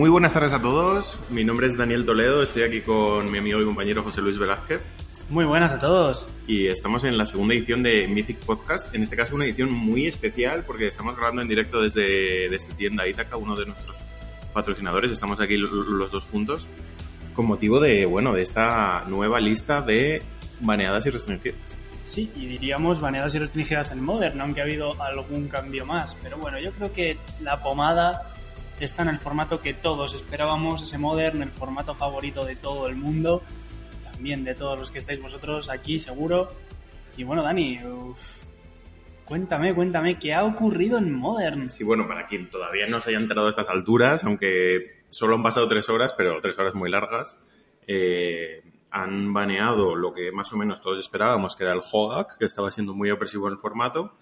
Muy buenas tardes a todos. Mi nombre es Daniel Toledo. Estoy aquí con mi amigo y compañero José Luis Velázquez. Muy buenas a todos. Y estamos en la segunda edición de Mythic Podcast. En este caso, una edición muy especial porque estamos grabando en directo desde, desde tienda Itaca, uno de nuestros patrocinadores. Estamos aquí los dos juntos con motivo de, bueno, de esta nueva lista de baneadas y restringidas. Sí, y diríamos baneadas y restringidas en Modern, aunque ha habido algún cambio más. Pero bueno, yo creo que la pomada está en el formato que todos esperábamos, ese Modern, el formato favorito de todo el mundo, también de todos los que estáis vosotros aquí, seguro. Y bueno, Dani, cuéntame, cuéntame, ¿qué ha ocurrido en Modern? Sí, bueno, para quien todavía no se haya enterado a estas alturas, aunque solo han pasado tres horas, pero tres horas muy largas, eh, han baneado lo que más o menos todos esperábamos, que era el HODAC, que estaba siendo muy opresivo en el formato,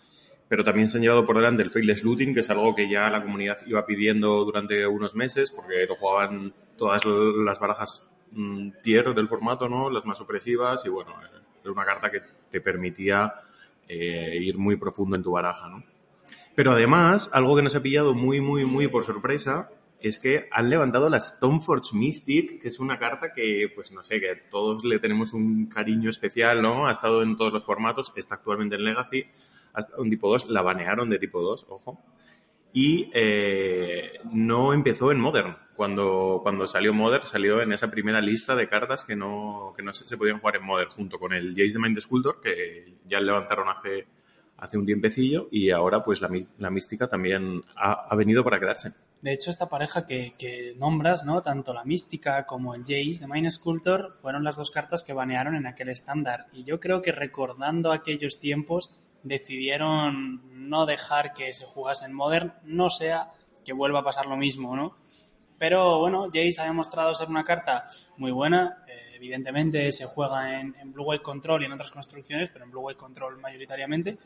pero también se han llevado por delante el faceless looting, que es algo que ya la comunidad iba pidiendo durante unos meses, porque lo jugaban todas las barajas mm, tier del formato, ¿no? Las más opresivas, y bueno, era una carta que te permitía eh, ir muy profundo en tu baraja, ¿no? Pero además, algo que nos ha pillado muy, muy, muy por sorpresa es que han levantado la Stoneforge Mystic, que es una carta que, pues no sé, que todos le tenemos un cariño especial, ¿no? Ha estado en todos los formatos, está actualmente en Legacy, ha estado en tipo 2, la banearon de tipo 2, ojo. Y eh, no empezó en Modern. Cuando, cuando salió Modern, salió en esa primera lista de cartas que no, que no se, podían jugar en Modern, junto con el Jace de Mind Sculptor, que ya levantaron hace, hace un tiempecillo, y ahora pues la, la mística también ha, ha venido para quedarse. De hecho, esta pareja que, nombras, ¿no? Tanto la Mística como el Jace de Mind Sculptor fueron las dos cartas que banearon en aquel estándar. Y yo creo que recordando aquellos tiempos, decidieron no dejar que se jugase en Modern, no sea que vuelva a pasar lo mismo, ¿no? Pero bueno, Jace ha demostrado ser una carta muy buena. Eh, evidentemente se juega en, en Blue White Control y en otras construcciones, pero en Blue White Control mayoritariamente.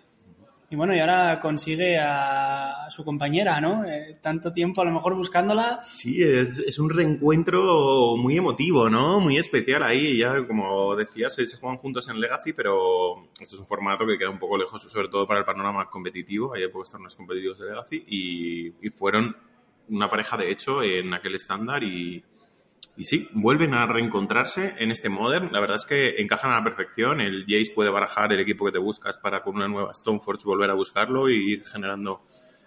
Y bueno, y ahora consigue a su compañera, ¿no? Eh, tanto tiempo a lo mejor buscándola. Sí, es, es, un reencuentro muy emotivo, ¿no? Muy especial ahí. Ya, como decías, se, juegan juntos en Legacy, pero esto es un formato que queda un poco lejos, sobre todo para el panorama competitivo. Hay pocos torneos competitivos de Legacy y, y fueron una pareja, de hecho, en aquel estándar y, y sí, vuelven a reencontrarse en este Modern. La verdad es que encajan a la perfección. El Jace puede barajar el equipo que te buscas para con una nueva Stoneforge volver a buscarlo y ir generando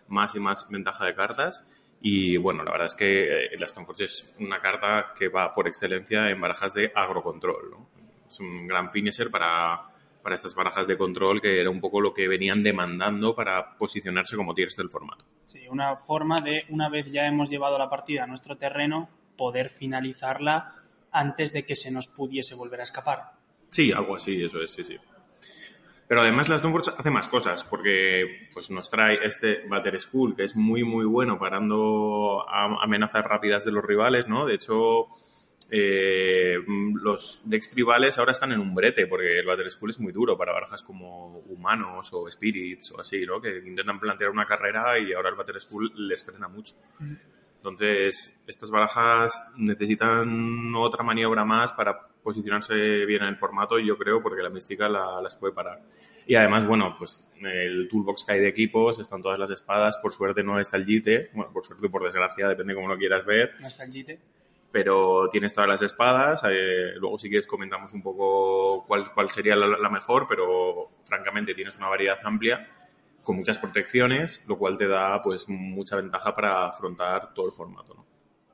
más y más ventaja de cartas. Y bueno, la verdad es que eh, la Stoneforge es una carta que va por excelencia en barajas de agrocontrol. ¿no? Es un gran finisher para, para estas barajas de control que era un poco lo que venían demandando para posicionarse como tiers del formato. Sí, una forma de, una vez ya hemos llevado la partida a nuestro terreno, poder finalizarla antes de que se nos pudiese volver a escapar. Sí, algo así, eso es, sí, sí. Pero además las Downforce hace más cosas, porque pues, nos trae este Batter School, que es muy, muy bueno parando amenazas rápidas de los rivales, ¿no? De hecho, eh, los decks tribales ahora están en un brete, porque el Batter School es muy duro para barajas como humanos o spirits o así, ¿no? Que intentan plantear una carrera y ahora el Batter School les frena mucho. Entonces, estas barajas necesitan otra maniobra más para posicionarse bien en el formato, yo creo, porque la mística la, las puede parar. Y además, bueno, pues el toolbox que hay de equipos, están todas las espadas, por suerte no está el JITE, bueno, por suerte o por desgracia, depende cómo lo quieras ver. No está el JITE. Pero tienes todas las espadas, eh, luego si quieres comentamos un poco cuál, cuál sería la, la mejor, pero francamente tienes una variedad amplia con muchas protecciones, lo cual te da pues mucha ventaja para afrontar todo el formato. ¿no?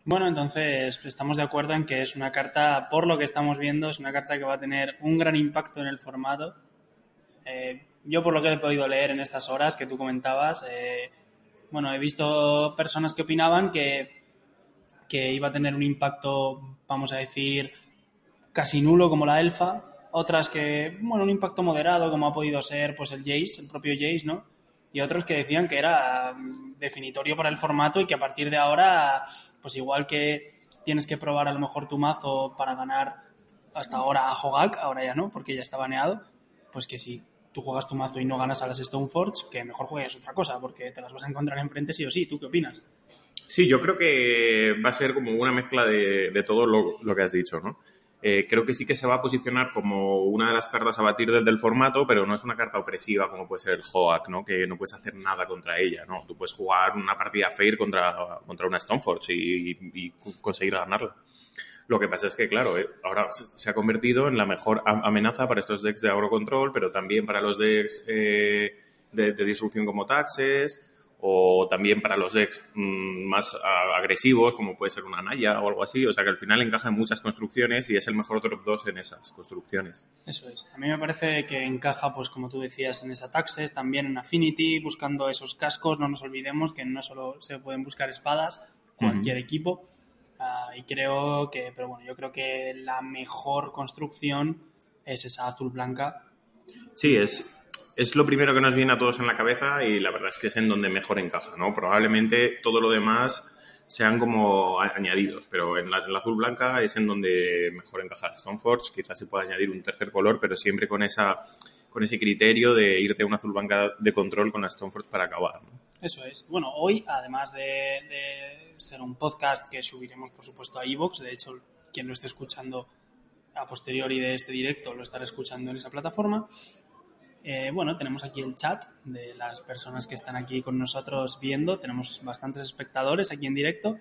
Bueno, entonces estamos de acuerdo en que es una carta, por lo que estamos viendo, es una carta que va a tener un gran impacto en el formato. Eh, yo por lo que he podido leer en estas horas que tú comentabas, eh, bueno, he visto personas que opinaban que, que iba a tener un impacto, vamos a decir, casi nulo como la elfa, otras que, bueno, un impacto moderado como ha podido ser pues el Jace, el propio Jace, ¿no? Y otros que decían que era mm, definitorio para el formato y que a partir de ahora, pues igual que tienes que probar a lo mejor tu mazo para ganar hasta ahora a Hogak, ahora ya no, porque ya está baneado, pues que si tú juegas tu mazo y no ganas a las Stoneforge, que mejor juegues otra cosa, porque te las vas a encontrar enfrente sí o sí. ¿Tú qué opinas? Sí, yo creo que va a ser como una mezcla de, de todo lo, lo, que has dicho, ¿no? Eh, creo que sí que se va a posicionar como una de las cartas a batir desde el formato, pero no es una carta opresiva como puede ser el Hoak, ¿no? Que no puedes hacer nada contra ella, ¿no? Tú puedes jugar una partida Fair contra, contra una Stoneforge y, y, conseguir ganarla. Lo que pasa es que, claro, eh, ahora se ha convertido en la mejor amenaza para estos decks de agrocontrol, pero también para los decks eh, de, de, disrupción como Taxes, o también para los decks mmm, más agresivos, como puede ser una Naya o algo así. O sea que al final encaja en muchas construcciones y es el mejor drop 2 en esas construcciones. Eso es. A mí me parece que encaja, pues como tú decías, en esa Taxes, también en Affinity, buscando esos cascos. No nos olvidemos que no solo se pueden buscar espadas, cualquier uh -huh. equipo. Uh, y creo que, pero bueno, yo creo que la mejor construcción es esa azul-blanca. Sí, es, es lo primero que nos viene a todos en la cabeza y la verdad es que es en donde mejor encaja, ¿no? Probablemente todo lo demás sean como añadidos, pero en la, azul blanca es en donde mejor encaja Stoneforge, quizás se pueda añadir un tercer color, pero siempre con esa con ese criterio de irte a una azul blanca de control con la Stoneforge para acabar. ¿no? Eso es. Bueno, hoy, además de, de ser un podcast que subiremos, por supuesto, a iVoox, de hecho, quien lo esté escuchando a posteriori de este directo lo estará escuchando en esa plataforma, eh, bueno, tenemos aquí el chat de las personas que están aquí con nosotros viendo. Tenemos bastantes espectadores aquí en directo.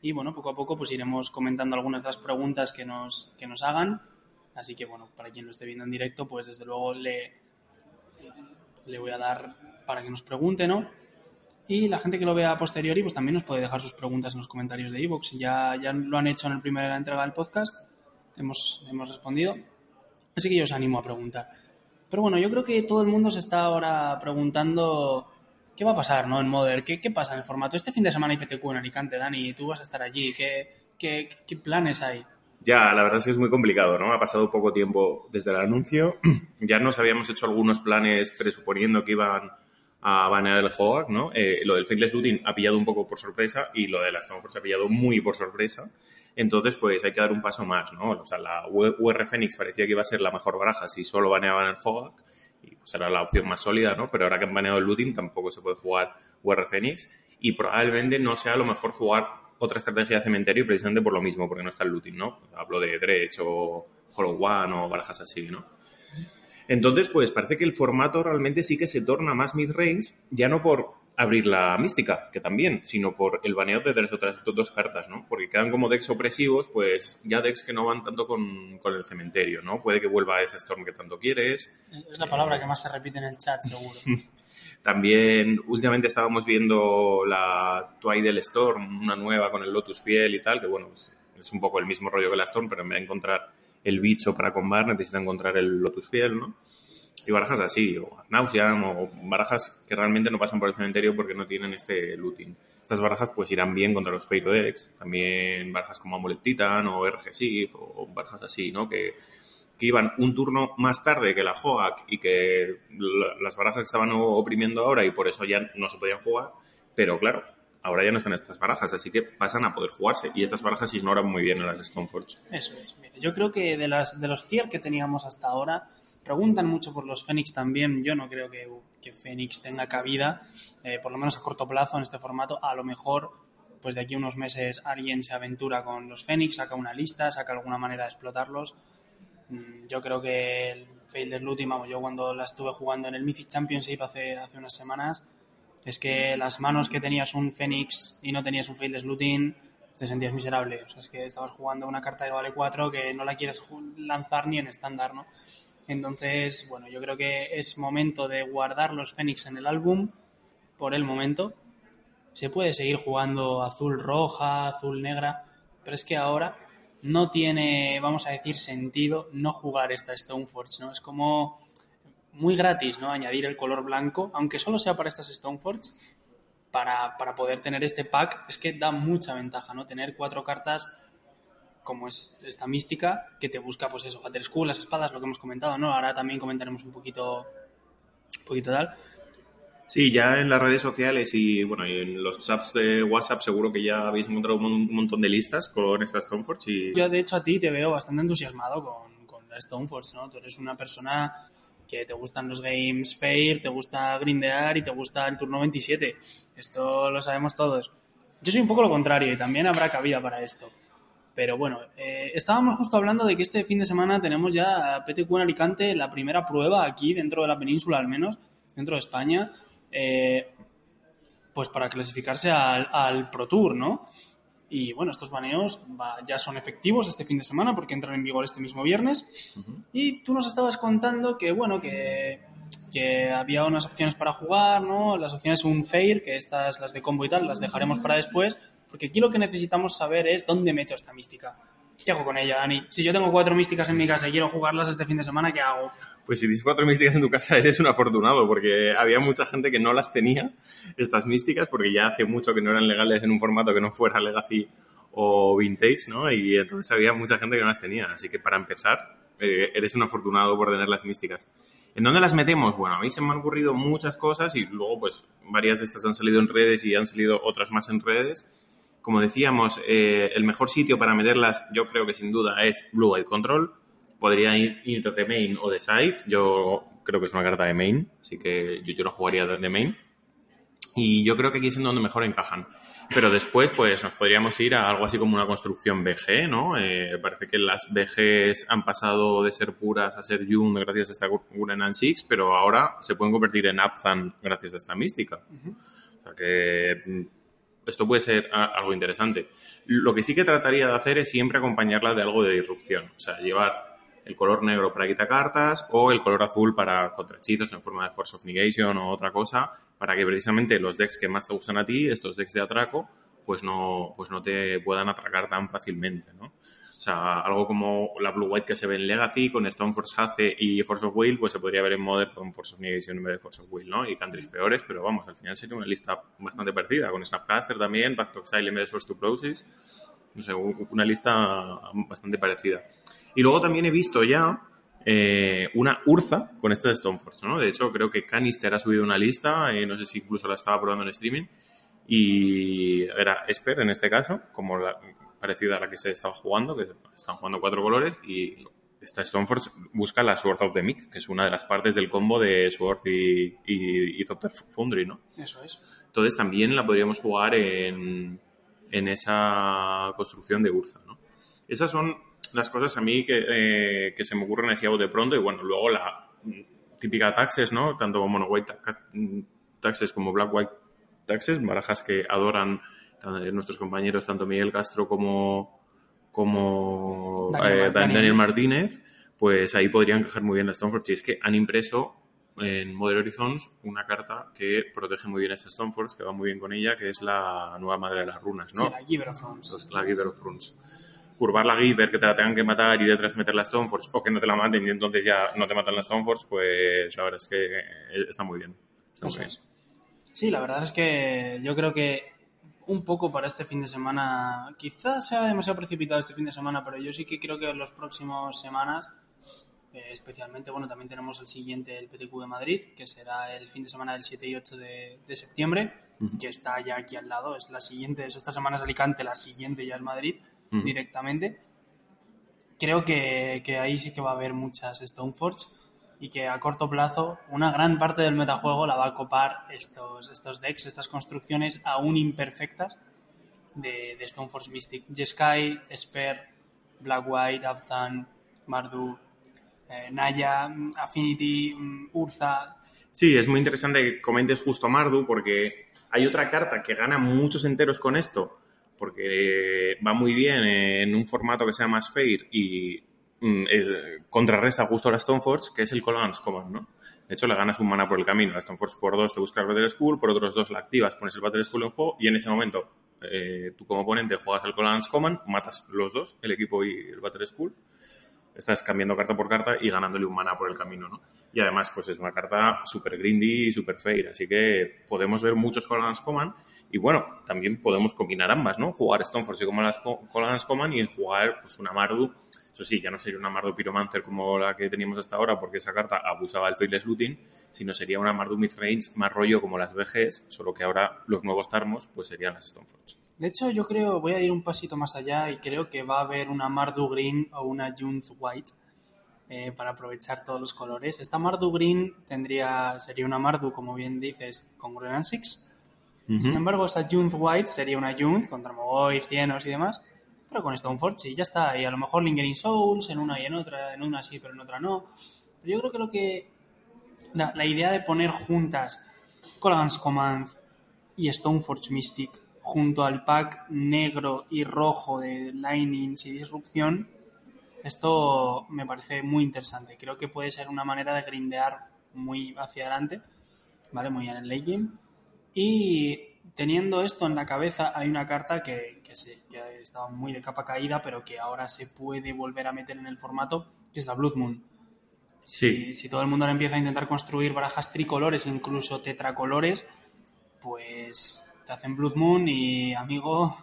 Y bueno, poco a poco pues iremos comentando algunas de las preguntas que nos, que nos hagan. Así que bueno, para quien lo esté viendo en directo, pues desde luego le, le voy a dar para que nos pregunte, ¿no? Y la gente que lo vea a posteriori, pues también nos puede dejar sus preguntas en los comentarios de iVoox. Ya, ya lo han hecho en la primera entrega del podcast. Hemos, hemos respondido. Así que yo os animo a preguntar. Pero bueno, yo creo que todo el mundo se está ahora preguntando qué va a pasar ¿no? en Modern, ¿Qué, pasa en el formato. Este fin de semana hay PTQ en Alicante, Dani, tú vas a estar allí. ¿Qué, qué, qué planes hay? Ya, la verdad es que es muy complicado, ¿no? Ha pasado poco tiempo desde el anuncio. Ya nos habíamos hecho algunos planes presuponiendo que iban a banear el Hoag, ¿no? Eh, lo del Faithless Looting ha pillado un poco por sorpresa y lo de la Stoneforge ha pillado muy por sorpresa. Entonces, pues hay que dar un paso más, ¿no? O sea, la UR Phoenix parecía que iba a ser la mejor baraja si solo baneaban el Hoag y pues era la opción más sólida, ¿no? Pero ahora que han baneado el Looting tampoco se puede jugar UR Phoenix y probablemente no sea lo mejor jugar otra estrategia de cementerio precisamente por lo mismo, porque no está el Looting, ¿no? Hablo de Dredge o Hollow One o barajas así, ¿no? Entonces, pues parece que el formato realmente sí que se torna más mid-range, ya no por abrir la mística, que también, sino por el baneo de las otras dos cartas, ¿no? Porque quedan como decks opresivos, pues ya decks que no van tanto con, con el cementerio, ¿no? Puede que vuelva ese Storm que tanto quieres. Es la palabra eh, que más se repite en el chat, seguro. También, últimamente estábamos viendo la Twilight Storm, una nueva con el Lotus Fiel y tal, que bueno, pues, es un poco el mismo rollo que la Storm, pero en vez de encontrar el bicho para combar, necesita encontrar el Lotus Fiel, ¿no? Y barajas así, o Nauseam, o barajas que realmente no pasan por el cementerio porque no tienen este looting. Estas barajas pues irán bien contra los Fate Decks, también barajas como Amulet Titan o RG Sif, o barajas así, ¿no? Que, iban un turno más tarde que la Hoak y que las barajas estaban oprimiendo ahora y por eso ya no se podían jugar, pero claro, ahora ya no están estas barajas, así que pasan a poder jugarse. Y estas barajas ignoran muy bien a las Stoneforge. Eso es. Yo creo que de, las, de los tier que teníamos hasta ahora, preguntan mucho por los Fénix también. Yo no creo que, que Fénix tenga cabida, eh, por lo menos a corto plazo en este formato. A lo mejor, pues de aquí a unos meses alguien se aventura con los Fénix, saca una lista, saca alguna manera de explotarlos. Mm, Yo creo que el Failed Looting, vamos, yo cuando la estuve jugando en el Mythic Championship hace, hace unas semanas, es que las manos que tenías un Fénix y no tenías un Failed Looting, te sentías miserable. O sea, es que estabas jugando una carta que vale 4 que no la quieres lanzar ni en estándar, ¿no? Entonces, bueno, yo creo que es momento de guardar los Fénix en el álbum por el momento. Se puede seguir jugando azul roja, azul negra, pero es que ahora no tiene, vamos a decir, sentido no jugar esta Stoneforge, ¿no? Es como muy gratis, ¿no? Añadir el color blanco, aunque solo sea para estas Stoneforge, para, para poder tener este pack, es que da mucha ventaja, ¿no? Tener cuatro cartas como es esta mística que te busca, pues eso, Hatter School, las espadas, lo que hemos comentado, ¿no? Ahora también comentaremos un poquito, un poquito tal. Sí, ya en las redes sociales y bueno, y en los chats de WhatsApp seguro que ya habéis encontrado un montón de listas con esta Stoneforge y... Yo de hecho a ti te veo bastante entusiasmado con, con la Stoneforge, ¿no? Tú eres una persona que te gustan los games fair, te gusta grindear y te gusta el turno 27. Esto lo sabemos todos. Yo soy un poco lo contrario y también habrá cabida para esto. Pero bueno, eh, estábamos justo hablando de que este fin de semana tenemos ya PTQ en Alicante, la primera prueba aquí dentro de la península al menos, dentro de España, eh, pues para clasificarse al, al, Pro Tour, ¿no? Y bueno, estos baneos va, ya son efectivos este fin de semana porque entran en vigor este mismo viernes. Uh -huh. Y tú nos estabas contando que, bueno, que, que, había unas opciones para jugar, ¿no? Las opciones un fair, que estas, las de combo y tal, las dejaremos para después. Porque aquí lo que necesitamos saber es dónde meto esta mística. ¿Qué hago con ella, Dani? Si yo tengo cuatro místicas en mi casa y quiero jugarlas este fin de semana, ¿qué hago? Pues si tienes cuatro místicas en tu casa eres un afortunado, porque había mucha gente que no las tenía, estas místicas, porque ya hace mucho que no eran legales en un formato que no fuera Legacy o Vintage, ¿no? Y entonces había mucha gente que no las tenía. Así que para empezar, eh, eres un afortunado por tener las místicas. ¿En dónde las metemos? Bueno, a mí se me han ocurrido muchas cosas y luego pues varias de estas han salido en redes y han salido otras más en redes. Como decíamos, eh, el mejor sitio para meterlas yo creo que sin duda es Blue White Control. Podría ir, ir de main o de side. Yo creo que es una carta de main, así que yo, yo lo jugaría de, de main. Y yo creo que aquí es en donde mejor encajan. Pero después, pues nos podríamos ir a algo así como una construcción BG, ¿no? Eh, parece que las BGs han pasado de ser puras a ser Jun gracias a esta Guren Six, pero ahora se pueden convertir en Apzan gracias a esta mística. Uh -huh. O sea que esto puede ser algo interesante. Lo que sí que trataría de hacer es siempre acompañarla de algo de disrupción. O sea, llevar el color negro para quitar cartas o el color azul para contrahechizos en forma de Force of Negation o otra cosa, para que precisamente los decks que más te gustan a ti, estos decks de atraco, pues no, pues no te puedan atracar tan fácilmente, ¿no? O sea, algo como la Blue White que se ve en Legacy con Stoneforce Hace y Force of Will, pues se podría ver en Modern con Force of Negation en vez de Force of Will, ¿no? Y countries peores, pero vamos, al final sería una lista bastante parecida, con Snapcaster también, Back to Exile en vez de Source to Process, no sé, una lista bastante parecida. Y luego también he visto ya eh, una Urza con esto de Stoneforge, ¿no? De hecho, creo que Canister ha subido una lista, eh, no sé si incluso la estaba probando en streaming, y era Esper en este caso, como la, parecida a la que se estaba jugando, que están jugando cuatro colores, y esta Stoneforge busca la Sword of the Mick, que es una de las partes del combo de Sword y, y, y Foundry, ¿no? Eso es. Entonces también la podríamos jugar en, en esa construcción de Urza, ¿no? Esas son las cosas a mí que, eh, que se me ocurren así de pronto y bueno, luego la típica taxes, ¿no? Tanto Mono White taxes como Black White taxes, barajas que adoran nuestros compañeros, tanto Miguel Castro como, como Daniel, eh, Daniel Martínez, pues ahí podrían encajar muy bien las Stoneforge. Y es que han impreso en Modern Horizons una carta que protege muy bien a esta Stoneforge, que va muy bien con ella, que es la nueva madre de las runas, ¿no? Sí, la Giver of Runes. La Giver of Runes curvar la Giver, que te la tengan que matar y detrás meter la Stoneforge, o que no te la maten y entonces ya no te matan la Stoneforge, pues la verdad es que está muy bien. Está muy bien. Sí, la verdad es que yo creo que un poco para este fin de semana, quizás sea demasiado precipitado este fin de semana, pero yo sí que creo que en las próximas semanas, eh, especialmente, bueno, también tenemos el siguiente, el PTQ de Madrid, que será el fin de semana del 7 y 8 de, de septiembre, uh -huh. que está ya aquí al lado, es la siguiente, es esta semana es Alicante, la siguiente ya es Madrid uh -huh. directamente. Creo que, que, ahí sí que va a haber muchas Stoneforge y que a corto plazo una gran parte del metajuego la va a copar estos, estos decks, estas construcciones aún imperfectas de, de Stoneforge Mystic. Jeskai, Esper, Black White, Abzan, Mardu, eh, Naya, Affinity, Urza. Sí, es muy interesante que comentes justo a Mardu porque hay otra carta que gana muchos enteros con esto porque va muy bien en un formato que sea más fair y mm, es, contrarresta justo a la Stoneforge, que es el Colon's Command, ¿no? De hecho, le ganas un mana por el camino. La Stoneforge por dos te buscas Battle School, por otros dos la activas, pones el Battle School en juego y en ese momento eh, tú como oponente juegas el Colon's Command, matas los dos, el equipo y el Battle School. Estás cambiando carta por carta y ganándole un mana por el camino, ¿no? Y además, pues es una carta super grindy y super fair. Así que podemos ver muchos Colon's Command y bueno, también podemos combinar ambas, ¿no? Jugar Stoneforge como las Colon's Command y jugar pues, una Mardu. Eso sí, ya no sería una Mardu Pyromancer como la que teníamos hasta ahora, porque esa carta abusaba del Faithless Looting, sino sería una Mardu Midrange más rollo como las BGs, solo que ahora los nuevos Tarmos pues serían las Stoneforge. De hecho, yo creo, voy a ir un pasito más allá y creo que va a haber una Mardu Green o una Junth White eh, para aprovechar todos los colores. Esta Mardu Green tendría, sería una Mardu, como bien dices, con Green Six. Uh -huh. Sin embargo, esa Junth White sería una Junth con Tarmogoyf, Cienos y demás. pero con Stoneforge y ya está. Y a lo mejor Lingering Souls en una y en otra, en una sí, pero en otra no. Pero yo creo que lo que. La, la idea de poner juntas Colgan's Command y Stoneforge Mystic junto al pack negro y rojo de Lightnings y Disrupción, esto me parece muy interesante. Creo que puede ser una manera de grindear muy hacia adelante, ¿vale? Muy en el late game. Y teniendo esto en la cabeza, hay una carta que, que, se, que muy de capa caída, pero que ahora se puede volver a meter en el formato, que es la Blood Moon. Sí. Si, si todo el mundo le empieza a intentar construir barajas tricolores, incluso tetracolores, pues te hacen Blood Moon y, amigo,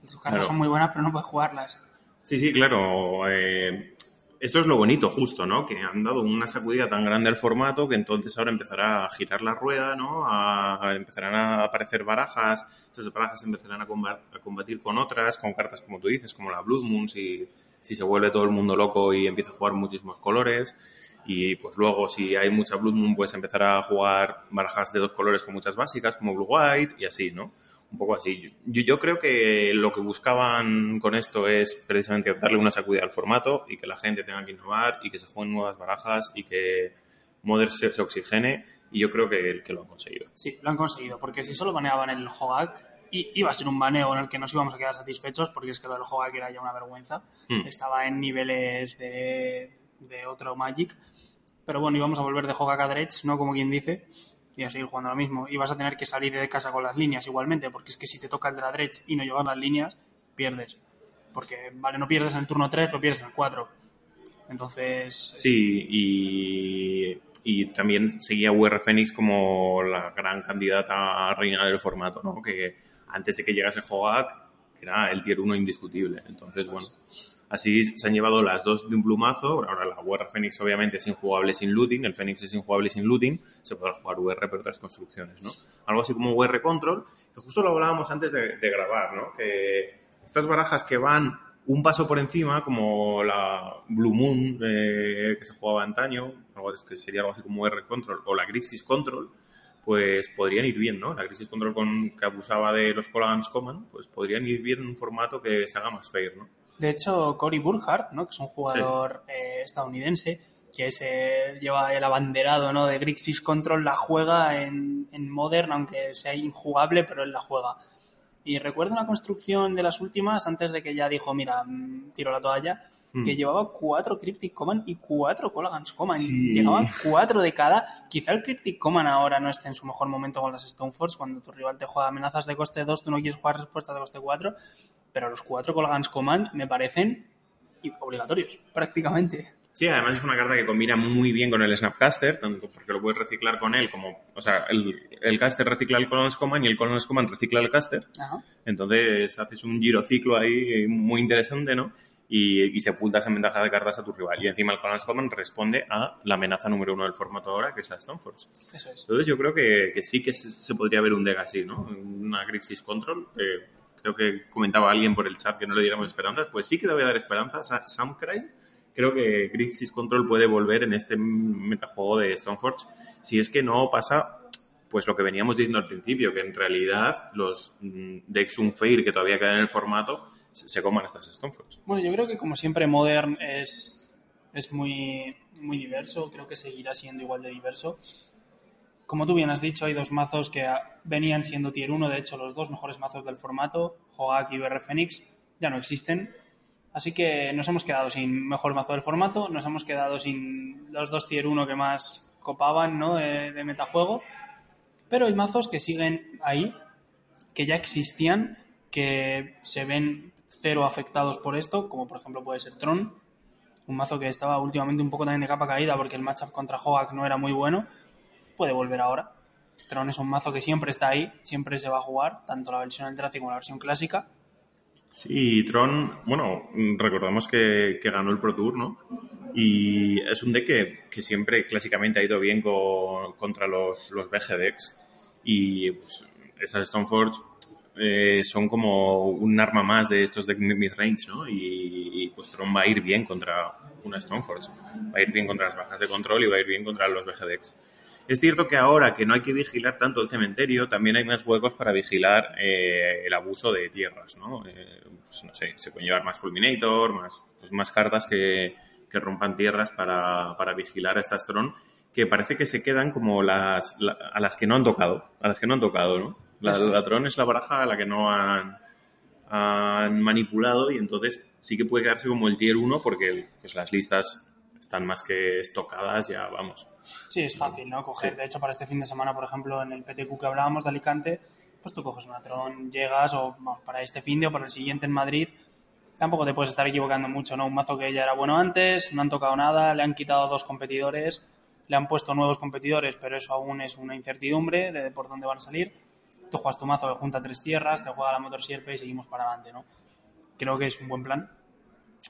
tus cartas Claro. son muy buenas, pero no puedes jugarlas. Sí, sí, claro. eh, esto es lo bonito, justo, ¿no? Que han dado una sacudida tan grande al formato que entonces ahora empezará a girar la rueda, ¿no? A, a- empezarán a aparecer barajas, esas barajas empezarán a, comba- a combatir con otras, con cartas como tú dices, como la Blood Moon, si, si se vuelve todo el mundo loco y empieza a jugar muchísimos colores. Y pues luego, si hay mucha Blood Moon, pues empezar a jugar barajas de dos colores con muchas básicas, como Blue White y así, ¿no? Un poco así. Yo, yo creo que lo que buscaban con esto es precisamente darle una sacudida al formato y que la gente tenga que innovar y que se jueguen nuevas barajas y que Modern se, se oxigene y yo creo que, que lo han conseguido. Sí, lo han conseguido, porque si solo baneaban el Hogak, iba a ser un baneo en el que nos íbamos a quedar satisfechos, porque es que lo del Hogak era ya una vergüenza. Hmm. Estaba en niveles de, de otro Magic. Pero bueno, íbamos a volver de Hogak a Dredge, ¿no? Como quien dice, y a seguir jugando lo mismo. Y vas a tener que salir de casa con las líneas igualmente, porque es que si te toca el de la Dredge y no llevas las líneas, pierdes. Porque, vale, no pierdes en el turno 3, lo pierdes en el 4. Entonces... Sí, y, y también seguía UR Phoenix como la gran candidata a reinar el formato, ¿no? Que antes de que llegase Hogak era el tier 1 indiscutible. Entonces, bueno. Así se han llevado las dos de un plumazo. Ahora la UR Phoenix obviamente es injugable sin looting, el Phoenix es injugable sin looting, se podrá jugar UR pero otras construcciones, ¿no? Algo así como UR Control, que justo lo hablábamos antes de, de grabar, ¿no? Que estas barajas que van un paso por encima, como la Blue Moon eh, que se jugaba antaño, algo que sería algo así como R Control, o la Grixis Control, pues podrían ir bien, ¿no? La Grixis Control con, que abusaba de los Cologans Command, pues podrían ir bien en un formato que se haga más fair, ¿no? De hecho, Cory Burkhardt, ¿no? que es un jugador eh, estadounidense, que se lleva el abanderado ¿no? de Grixis Control, la juega en, en Modern, aunque sea injugable, pero él la juega. Y recuerdo una construcción de las últimas, antes de que ya dijo, mira, mm, tiro la toalla, Mm. que llevaba cuatro Cryptic Command y cuatro Colagans Command. Sí. Llegaban cuatro de cada. Quizá el Cryptic Command ahora no esté en su mejor momento con las Stoneforce, cuando tu rival te juega amenazas de coste 2, tú no quieres jugar respuestas de coste 4, pero los cuatro Colagans Command me parecen obligatorios, prácticamente. Sí, además es una carta que combina muy bien con el Snapcaster, tanto porque lo puedes reciclar con él como, o sea, el, el caster recicla el Colon's Command y el Colon's Command recicla el caster. Ajá. Entonces haces un girociclo ahí muy interesante, ¿no? Y, y sepultas en ventaja de cartas a tu rival. Y encima el Colon's Command responde a la amenaza número uno del formato ahora, que es la Stoneforge. Eso es. Entonces yo creo que, que sí que se, se podría ver un deck así, ¿no? Una Grixis Control. eh, creo que comentaba alguien por el chat que no le diéramos esperanzas. Pues sí que le voy a dar esperanzas a Samcry. Creo que Grixis Control puede volver en este metajuego de Stoneforge. Si es que no pasa pues lo que veníamos diciendo al principio, que en realidad los mm, decks Unfair que todavía quedan en el formato se, coman estas Stoneforge. Bueno, yo creo que como siempre Modern es, es muy, muy diverso, creo que seguirá siendo igual de diverso. Como tú bien has dicho, hay dos mazos que ah, venían siendo tier 1, de hecho los dos mejores mazos del formato, Hogak y BR Phoenix, ya no existen. Así que nos hemos quedado sin mejor mazo del formato, nos hemos quedado sin los dos tier 1 que más copaban ¿no? de, de metajuego, pero hay mazos que siguen ahí, que ya existían, que se ven cero afectados por esto, como por ejemplo puede ser Tron, un mazo que estaba últimamente un poco también de capa caída porque el matchup contra Hogak no era muy bueno, puede volver ahora. Tron es un mazo que siempre está ahí, siempre se va a jugar, tanto la versión Eldrazi como la versión clásica. Sí, Tron, bueno, recordamos que, ganó el Pro Tour, ¿no? Y es un deck que, siempre clásicamente ha ido bien con- contra los, los BG decks. Y pues, estas Stoneforge eh, son como un arma más de estos decks mid-range, ¿no? Y, pues Tron va a ir bien contra una Stoneforge. Va a ir bien contra las bajas de control y va a ir bien contra los BGDX. Es cierto que ahora que no hay que vigilar tanto el cementerio, también hay más huecos para vigilar eh, el abuso de tierras, ¿no? Eh, pues no sé, se pueden llevar más Fulminator, más, pues más cartas que, que rompan tierras para, para, vigilar a esta Tron, que parece que se quedan como las, la, a las que no han tocado, a las que no han tocado, ¿no? La, la Tron es la baraja a la que no han, han manipulado y entonces sí que puede quedarse como el tier 1 porque pues, las listas están más que estocadas, ya vamos. Sí, es fácil, ¿no? Coger, sí. de hecho, para este fin de semana, por ejemplo, en el PTQ que hablábamos de Alicante, pues tú coges una Tron, llegas, o para este fin de o para el siguiente en Madrid, tampoco te puedes estar equivocando mucho, ¿no? Un mazo que ya era bueno antes, no han tocado nada, le han quitado dos competidores, le han puesto nuevos competidores, pero eso aún es una incertidumbre de por dónde van a salir. Tú juegas tu mazo que junta tres tierras, te juega la Motor Sierpe y seguimos para adelante, ¿no? Creo que es un buen plan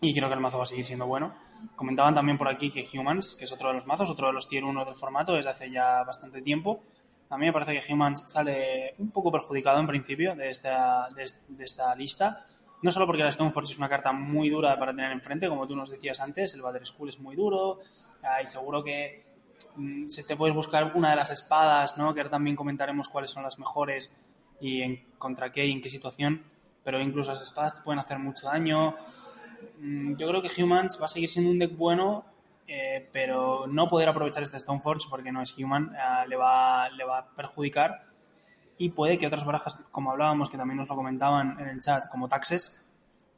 y creo que el mazo va a seguir siendo bueno. Comentaban también por aquí que Humans, que es otro de los mazos, otro de los tier 1 del formato desde hace ya bastante tiempo. A mí me parece que Humans sale un poco perjudicado en principio de esta, de, de esta lista. No solo porque la Stoneforge es una carta muy dura para tener enfrente, como tú nos decías antes, el Battle School es muy duro, y seguro que mmm, se te puedes buscar una de las espadas, ¿no? que ahora también comentaremos cuáles son las mejores y en contra qué y en qué situación, pero incluso las espadas te pueden hacer mucho daño. Yo creo que Humans va a seguir siendo un deck bueno, eh, pero no poder aprovechar este Stoneforge porque no es Human eh, le, va, le va a perjudicar y puede que otras barajas, como hablábamos, que también nos lo comentaban en el chat, como Taxes,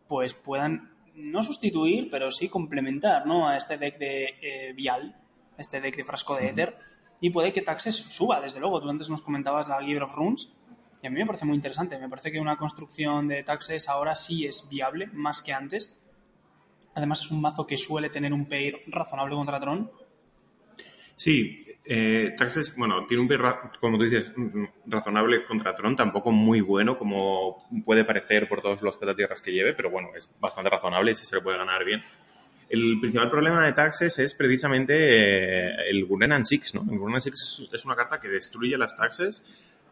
pues puedan no sustituir, pero sí complementar ¿no? a este deck de eh, Vial, este deck de frasco de Ether, y puede que Taxes suba, desde luego. Tú antes nos comentabas la Giver of Runes, y a mí me parece muy interesante. Me parece que una construcción de Taxes ahora sí es viable, más que antes. Además es un mazo que suele tener un pair razonable contra Tron. Sí, eh, Taxes, bueno, tiene un pair, como tú dices, razonable contra Tron, tampoco muy bueno como puede parecer por todos los petatierras que lleve, pero bueno, es bastante razonable y se le puede ganar bien. El principal problema de Taxes es precisamente eh, el Gurnenan Six, ¿no? El Gurnenan Six es, es una carta que destruye las Taxes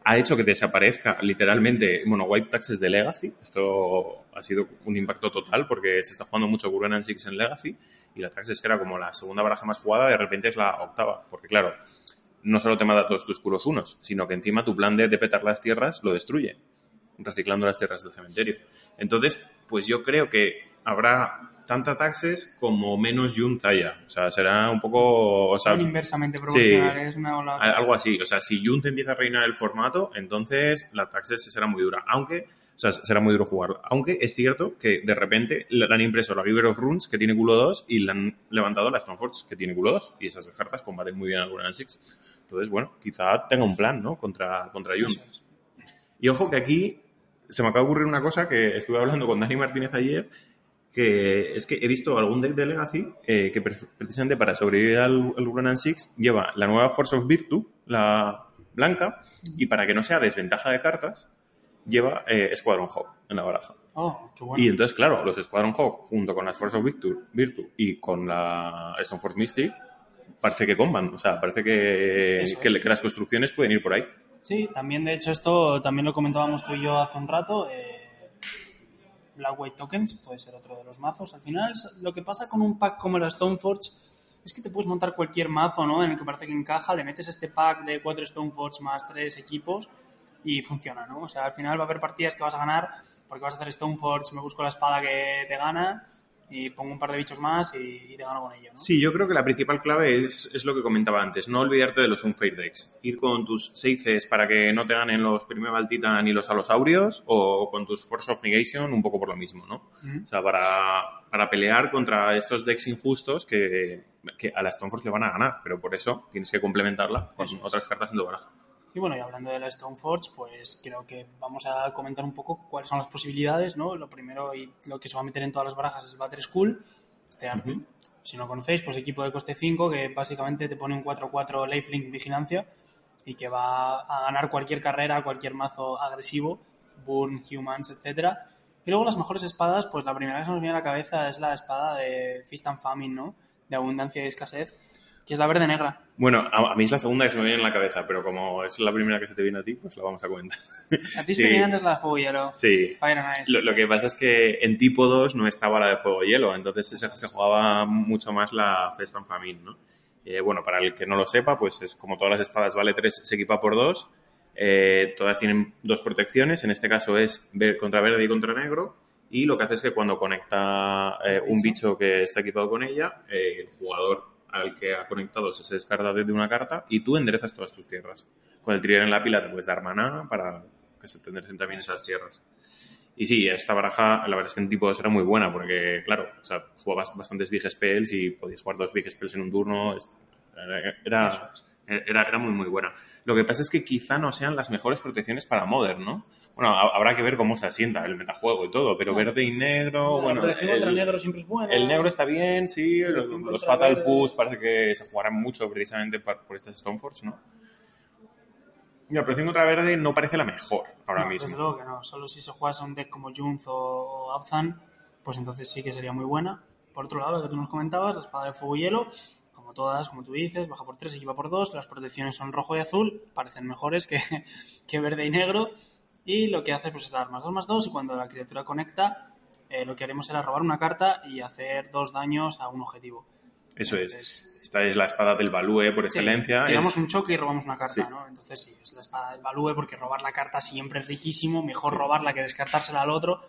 ha hecho que desaparezca literalmente, bueno, White Taxes de Legacy. Esto ha sido un impacto total porque se está jugando mucho Gurren Six en Legacy y la Taxes que era como la segunda baraja más jugada, de repente es la octava. Porque claro, no solo te mata todos tus culos unos, sino que encima tu plan de, de petar las tierras lo destruye, reciclando las tierras del cementerio. Entonces, pues yo creo que habrá tanta taxes como menos Yunt haya. O sea, será un poco... O sea, inversamente proporcional, sí, es una ola. Algo así. O sea, si Yunt empieza a reinar el formato, entonces la taxes será muy dura. Aunque... O sea, será muy duro jugarlo. Aunque es cierto que de repente le han impreso la River of Runes, que tiene culo 2, y le han levantado la Stoneforge, que tiene culo 2. Y esas dos cartas combaten muy bien al Guran Six. Entonces, bueno, quizá tenga un plan, ¿no? Contra, contra Yunt. Y ojo que aquí se me acaba de ocurrir una cosa que estuve hablando con Dani Martínez ayer, que es que he visto algún deck de Legacy eh, que precisamente para sobrevivir al, al Ronan Six lleva la nueva Force of Virtue, la blanca, y para que no sea desventaja de cartas, lleva eh, Squadron Hawk en la baraja. Oh, qué bueno. Y entonces, claro, los Squadron Hawk junto con las Force of Virtue, Virtue y con la Stoneforge Mystic parece que comban, o sea, parece que, que, que, las construcciones pueden ir por ahí. Sí, también de hecho esto también lo comentábamos tú y yo hace un rato. Eh, Black White Tokens puede ser otro de los mazos. Al final, lo que pasa con un pack como la Stoneforge es que te puedes montar cualquier mazo, ¿no? En el que parece que encaja, le metes este pack de cuatro Stoneforge más tres equipos y funciona, ¿no? O sea, al final va a haber partidas que vas a ganar porque vas a hacer Stoneforge, me busco la espada que te gana y pongo un par de bichos más y, y te gano con ello. ¿no? Sí, yo creo que la principal clave es, es, lo que comentaba antes, no olvidarte de los Unfair Decks. Ir con tus seices para que no te ganen los Primeval Titan ni los Alosaurios o con tus Force of Negation un poco por lo mismo, ¿no? Uh -huh. O sea, para, para, pelear contra estos decks injustos que, que a la Stoneforce le van a ganar, pero por eso tienes que complementarla con eso. otras cartas en tu baraja. Y bueno, y hablando de la Stoneforge, pues creo que vamos a comentar un poco cuáles son las posibilidades, ¿no? Lo primero y lo que se va a meter en todas las barajas es Battle School, este arte. Uh -huh. Si no conocéis, pues equipo de coste 5 que básicamente te pone un 4-4 lifelink vigilancia y que va a ganar cualquier carrera, cualquier mazo agresivo, Burn, Humans, etcétera. Y luego las mejores espadas, pues la primera que se nos viene a la cabeza es la espada de Feast and Famine, ¿no? De abundancia y escasez. Que es la verde negra. Bueno, a, a mí es la segunda que se me viene en la cabeza, pero como es la primera que se te viene a ti, pues la vamos a comentar. A ti se Sí. te viene antes la de fuego y hielo. Sí. Fire and Ice. Lo, lo que pasa es que en tipo 2 no estaba la de fuego y hielo, entonces se, se jugaba mucho más la Fest and Famine, ¿no? Eh, bueno, para el que no lo sepa, pues es como todas las espadas vale 3, se equipa por 2. todas tienen dos protecciones, en este caso es contra verde y contra negro. Y lo que hace es que cuando conecta eh, un bicho que está equipado con ella, eh, el jugador al que ha conectado se descarta desde una carta y tú enderezas todas tus tierras. Con el trigger en la pila te puedes dar maná para que se te enderecen también esas tierras. Y sí, esta baraja, la verdad es que en tipo 2 era muy buena porque, claro, o sea, jugabas bastantes big spells y podías jugar dos big spells en un turno. Era, era, era muy, muy buena. Lo que pasa es que quizá no sean las mejores protecciones para Modern, ¿no? Bueno, ha- habrá que ver cómo se asienta el metajuego y todo, pero verde y negro, bueno, el- negro siempre es buena. el negro está bien, sí. Los, los Fatal. Push parece que se jugarán mucho precisamente por, por estas Stoneforge, ¿no? Y la protección contra verde no parece la mejor ahora No, Desde mismo. luego que no. Solo si se jugase un deck como Junz o, o Abzan, pues entonces sí que sería muy buena. Por otro lado, lo que tú nos comentabas, la espada de fuego y hielo, como todas, como tú dices, baja por 3, equipa por 2, las protecciones son rojo y azul, parecen mejores que, que verde y negro, y lo que hace pues, es dar más 2 más 2, y cuando la criatura conecta, eh, lo que haremos será robar una carta y hacer dos daños a un objetivo. Eso es. Esta es la espada del Balue por Sí, excelencia. tiramos es- un choque y robamos una carta, Sí. ¿no? Entonces sí, es la espada del value porque robar la carta siempre es riquísimo, mejor Sí. robarla que descartársela al otro.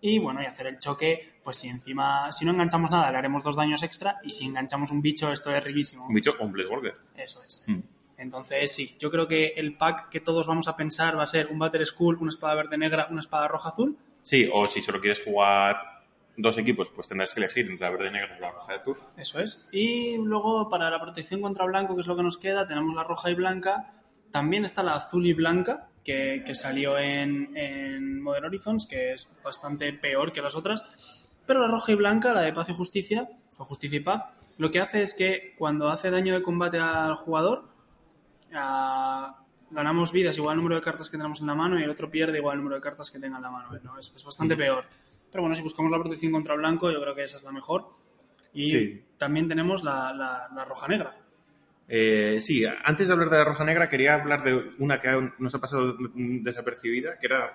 Y bueno, y hacer el choque, pues si encima, si no enganchamos nada, le haremos dos daños extra y si enganchamos un bicho, esto es riquísimo. Un bicho un Walker. Eso es. Mm. Entonces sí, yo creo que el pack que todos vamos a pensar va a ser un Battle Skull, una espada verde negra, una espada roja azul. Sí, o si solo quieres jugar dos equipos, pues tendrás que elegir entre la verde negra y la roja azul. Eso es. Y luego para la protección contra blanco, que es lo que nos queda, tenemos la roja y blanca. También está la azul y blanca, que, que salió en, en Modern Horizons, que es bastante peor que las otras. Pero la roja y blanca, la de paz y justicia, o justicia y paz, lo que hace es que cuando hace daño de combate al jugador, ah, ganamos vidas igual al número de cartas que tenemos en la mano y el otro pierde igual el número de cartas que tenga en la mano. ¿no? Es, es bastante peor. Pero bueno, si buscamos la protección contra blanco, yo creo que esa es la mejor. Y Sí. también tenemos la, la- la roja negra. Eh, sí, antes de hablar de la roja negra, quería hablar de una que nos ha pasado mm, desapercibida, que era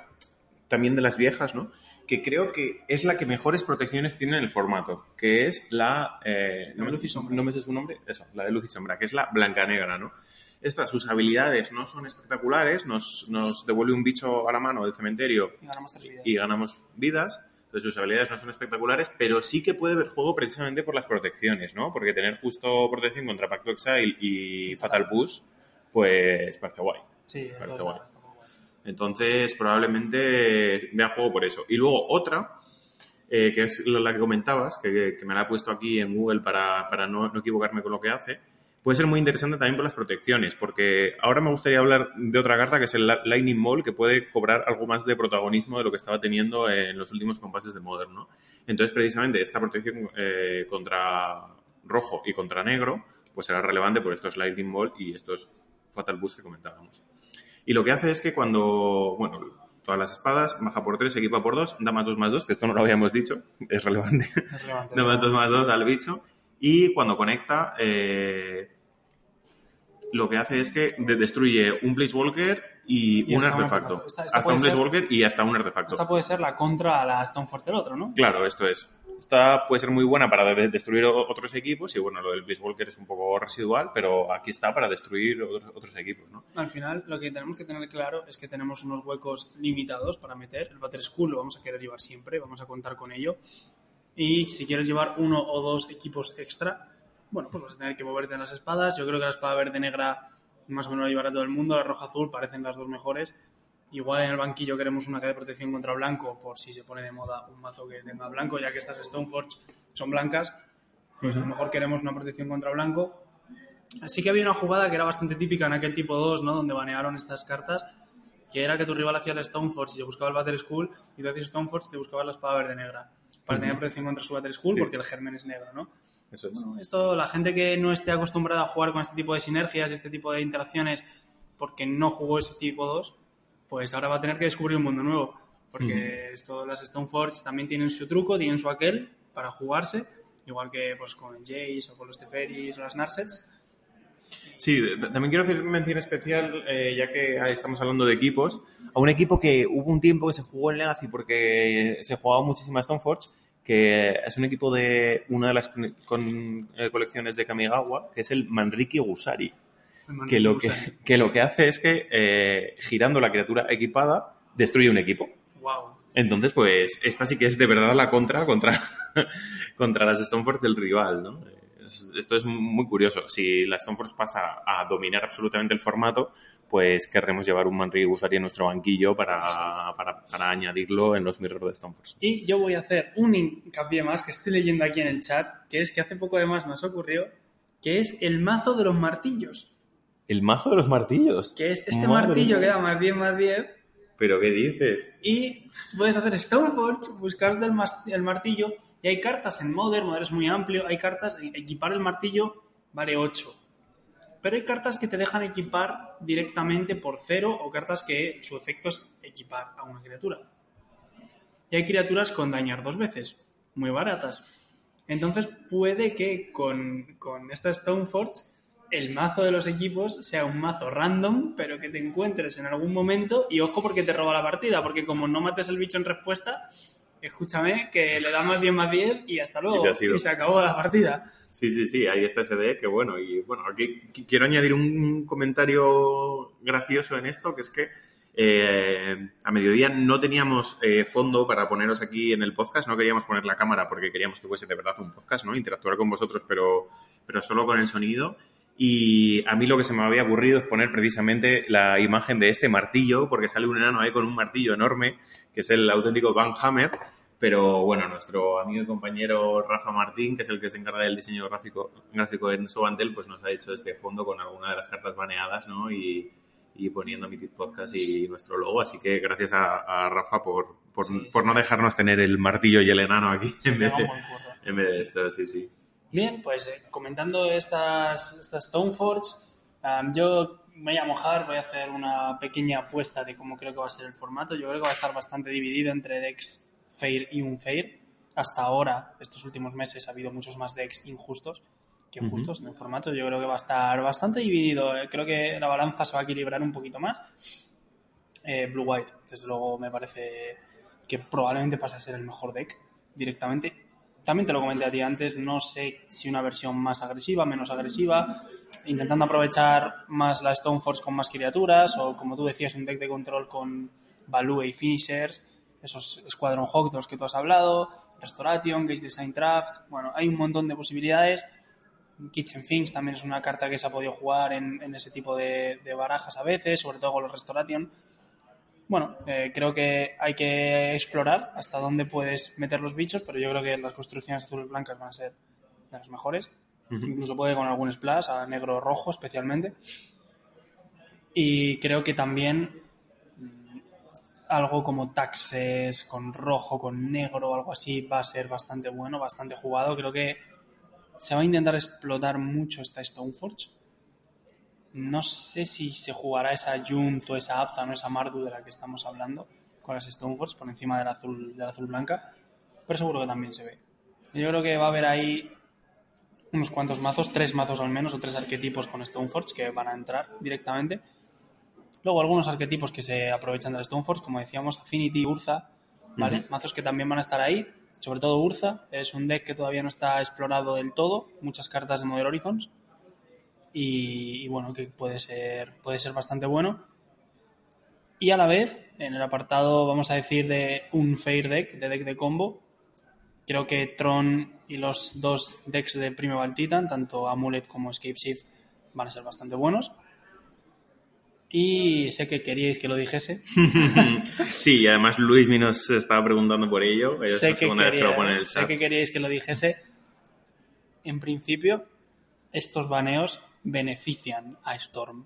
también de las viejas, ¿no? Que creo que es la que mejores protecciones tiene en el formato, que es la... eh, La de me- luz y sombra. No me sé su nombre, eso, la de luz y sombra, que es la blanca negra, ¿no? Estas, sus habilidades no son espectaculares, nos, nos devuelve un bicho a la mano del cementerio Y ganamos vidas. y ganamos vidas. Entonces sus habilidades no son espectaculares, pero sí que puede ver juego precisamente por las protecciones, ¿no? Porque tener justo protección contra Pacto Exile y Fatal Push, pues parece guay. Sí, Parece guay. está muy guay. Entonces probablemente vea juego por eso. Y luego otra, eh, que es la que comentabas, que, que me la he puesto aquí en Google para, para no, no equivocarme con lo que hace, puede ser muy interesante también por las protecciones, porque ahora me gustaría hablar de otra carta que es el Lightning Ball, que puede cobrar algo más de protagonismo de lo que estaba teniendo en los últimos compases de Modern, ¿no? Entonces, precisamente, esta protección eh, contra rojo y contra negro, pues será relevante por estos Lightning Ball y estos Fatal Boost que comentábamos. Y lo que hace es que cuando, bueno, todas las espadas, baja por 3, equipa por 2, da más 2 más 2, que esto no lo habíamos dicho, es relevante. Es relevante. da más 2 más 2 al bicho. Y cuando conecta, eh, lo que hace es que de- destruye un Blaze Walker y, Y un artefacto. artefacto. Esta- esta hasta un Blaze Walker y hasta un artefacto. Esta puede ser la contra a la Stoneforge del otro, ¿no? Claro, esto es. Esta puede ser muy buena para de- destruir otros equipos y bueno, lo del Blaze Walker es un poco residual, pero aquí está para destruir otros, otros equipos, ¿no? Al final, lo que tenemos que tener claro es que tenemos unos huecos limitados para meter. El Battle School lo vamos a querer llevar siempre, vamos a contar con ello. Y si quieres llevar uno o dos equipos extra, bueno, pues vas a tener que moverte en las espadas. Yo creo que la espada verde-negra más o menos la llevará todo el mundo. La roja-azul parecen las dos mejores. Igual en el banquillo queremos una que de protección contra blanco, por si se pone de moda un mazo que tenga blanco, ya que estas Stoneforge son blancas. Pues a lo mejor queremos una protección contra blanco. Así que había una jugada que era bastante típica en aquel tipo 2, ¿no? Donde banearon estas cartas, que era que tu rival hacía el Stoneforge y se buscaba el Battle School, y tú hacías Stoneforge y te buscabas la espada verde negra. Para tener protección contra su Battle School, Sí. porque el germen es negro, ¿no? Eso es. Bueno, esto, la gente que no esté acostumbrada a jugar con este tipo de sinergias, este tipo de interacciones, porque no jugó ese tipo 2, pues ahora va a tener que descubrir un mundo nuevo. Porque esto, las Stoneforge también tienen su truco, tienen su aquel para jugarse, igual que pues con el Jace o con los Teferis o las Narsets. Sí, también quiero hacer mención especial, eh, ya que estamos hablando de equipos, a un equipo que hubo un tiempo que se jugó en Legacy porque se jugaba muchísimo a Stoneforge, que es un equipo de una de las con- con- eh, colecciones de Kamigawa, que es el Manriki Gusari, que lo que, que lo que hace es que eh, girando la criatura equipada destruye un equipo. Wow. Entonces, pues, esta sí que es de verdad la contra contra, contra las Stoneforge del rival, ¿no? Es- Esto es muy curioso. Si la Stoneforge pasa a dominar absolutamente el formato, pues querremos llevar un Manri Gusari en nuestro banquillo para, para, para añadirlo en los mirror de Stoneforge. Y yo voy a hacer un hincapié más que estoy leyendo aquí en el chat, que es que hace poco además nos ocurrió, que es el mazo de los martillos. El mazo de los martillos. Que es este Madre martillo mía. que da más 10 más 10 ¿Pero qué dices? y puedes hacer Stoneforge, buscarte el, el martillo y hay cartas en Modern, Modern es muy amplio, hay cartas, equipar el martillo vale 8. Pero hay cartas que te dejan equipar directamente por cero o cartas que su efecto es equipar a una criatura. Y hay criaturas con dañar dos veces, muy baratas. Entonces puede que con, con esta Stoneforge el mazo de los equipos sea un mazo random, pero que te encuentres en algún momento y ojo porque te roba la partida, porque como no mates el bicho en respuesta, escúchame, que le da más 10 más 10 y hasta luego, Y se acabó la partida. Sí, sí, sí, ahí está ese deck, que bueno, y bueno, aquí qu- quiero añadir un comentario gracioso en esto, que es que eh, a mediodía no teníamos eh, fondo para poneros aquí en el podcast, no queríamos poner la cámara porque queríamos que fuese de verdad un podcast, ¿no? Interactuar con vosotros, pero, pero solo con el sonido. Y a mí lo que se me había ocurrido es poner precisamente la imagen de este martillo, porque sale un enano ahí con un martillo enorme, que es el auténtico Van Hammer. Pero bueno, nuestro amigo y compañero Rafa Martín, que es el que se encarga del diseño gráfico, gráfico en Sobantel, pues nos ha hecho este fondo con alguna de las cartas baneadas, ¿no? Y, y poniendo Meeted Podcast y nuestro logo. Así que gracias a, a Rafa por, por, Sí, por sí. no dejarnos tener el martillo y el enano aquí en, vez de, en vez de esto, sí, sí. Bien, pues eh, comentando estas, estas Stoneforge, am, yo me voy a mojar, voy a hacer una pequeña apuesta de cómo creo que va a ser el formato. Yo creo que va a estar bastante dividido entre decks Fair y Unfair. Hasta ahora, estos últimos meses, ha habido muchos más decks injustos que justos en el formato. Yo creo que va a estar bastante dividido. eh, Creo que la balanza se va a equilibrar un poquito más. Eh, Blue White, desde luego, me parece que probablemente pase a ser el mejor deck directamente. También te lo comenté a ti antes, no sé si una versión más agresiva, menos agresiva, intentando aprovechar más la Stoneforge con más criaturas, o como tú decías, un deck de control con Value y Finishers, esos Squadron Hawk de los que tú has hablado, Restoration, Gage Design Draft, bueno, hay un montón de posibilidades. Kitchen Things también es una carta que se ha podido jugar en, ese tipo de, de barajas a veces, sobre todo con los Restoration. Bueno, eh, creo que hay que explorar hasta dónde puedes meter los bichos, pero yo creo que las construcciones azules blancas van a ser de las mejores. Incluso puede con algún splash, a negro rojo especialmente. Y creo que también mm, algo como taxes con rojo, con negro algo así va a ser bastante bueno, bastante jugado. Creo que se va a intentar explotar mucho esta Stoneforge. No sé si se jugará esa Junth o esa Abzan o esa Mardu de la que estamos hablando con las Stoneforge por encima del azul, del azul blanca, pero seguro que también se ve. Yo creo que va a haber ahí unos cuantos mazos, tres mazos al menos, o tres arquetipos con Stoneforge que van a entrar directamente. Luego algunos arquetipos que se aprovechan del Stoneforge, como decíamos, Affinity, Urza, ¿vale? Mazos que también van a estar ahí, sobre todo Urza, es un deck que todavía no está explorado del todo, muchas cartas de Modern Horizons, y, y bueno, que puede ser, puede ser bastante bueno. Y a la vez, en el apartado, vamos a decir, de un Fair deck, de deck de combo, creo que Tron y los dos decks de Primeval Titan, tanto Amulet como Escape Shift, van a ser bastante buenos. Y sé que queríais que lo dijese. Sí, y además Luis nos estaba preguntando por ello. Sé que, segunda vez que lo quería- pone en el sé que queríais que lo dijese. En principio, estos baneos benefician a Storm.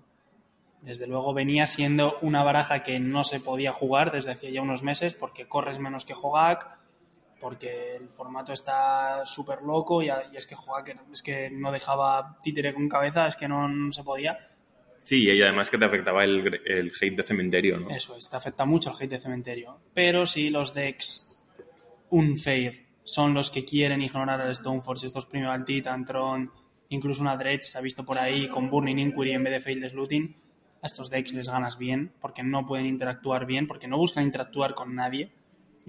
Desde luego venía siendo una baraja que no se podía jugar desde hacía ya unos meses porque corres menos que Hogak, porque el formato está súper loco y, y es que Hogak es que no dejaba títere con cabeza, es que no, no se podía. Sí, y además que te afectaba el, el hate de cementerio, ¿no? Eso es, te afecta mucho el hate de cementerio. Pero si los decks Unfair son los que quieren ignorar al Stoneforge, estos Primeval Titan, Tron incluso una Dredge se ha visto por ahí con Burning Inquiry en vez de Failed Looting. A estos decks les ganas bien, porque no pueden interactuar bien, porque no buscan interactuar con nadie.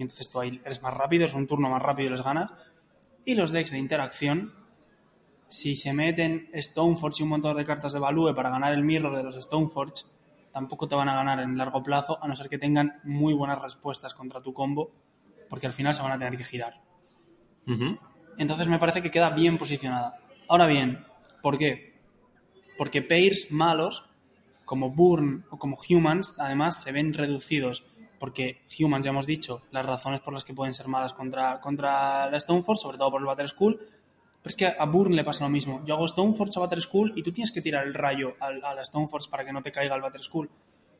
Y entonces tú ahí eres más rápido, es un turno más rápido y les ganas. Y los decks de interacción, si se meten Stoneforge y un montón de cartas de Value para ganar el mirror de los Stoneforge, tampoco te van a ganar en largo plazo, a no ser que tengan muy buenas respuestas contra tu combo, porque al final se van a tener que girar. Entonces me parece que queda bien posicionada. Ahora bien, ¿por qué? Porque pairs malos, como Burn o como Humans, además se ven reducidos. Porque Humans, ya hemos dicho, las razones por las que pueden ser malas contra, contra la Stoneforce, sobre todo por el Battle School, pero es que a Burn le pasa lo mismo. Yo hago Stoneforge a Battle School y tú tienes que tirar el rayo a, la Stoneforge para que no te caiga el Battle School.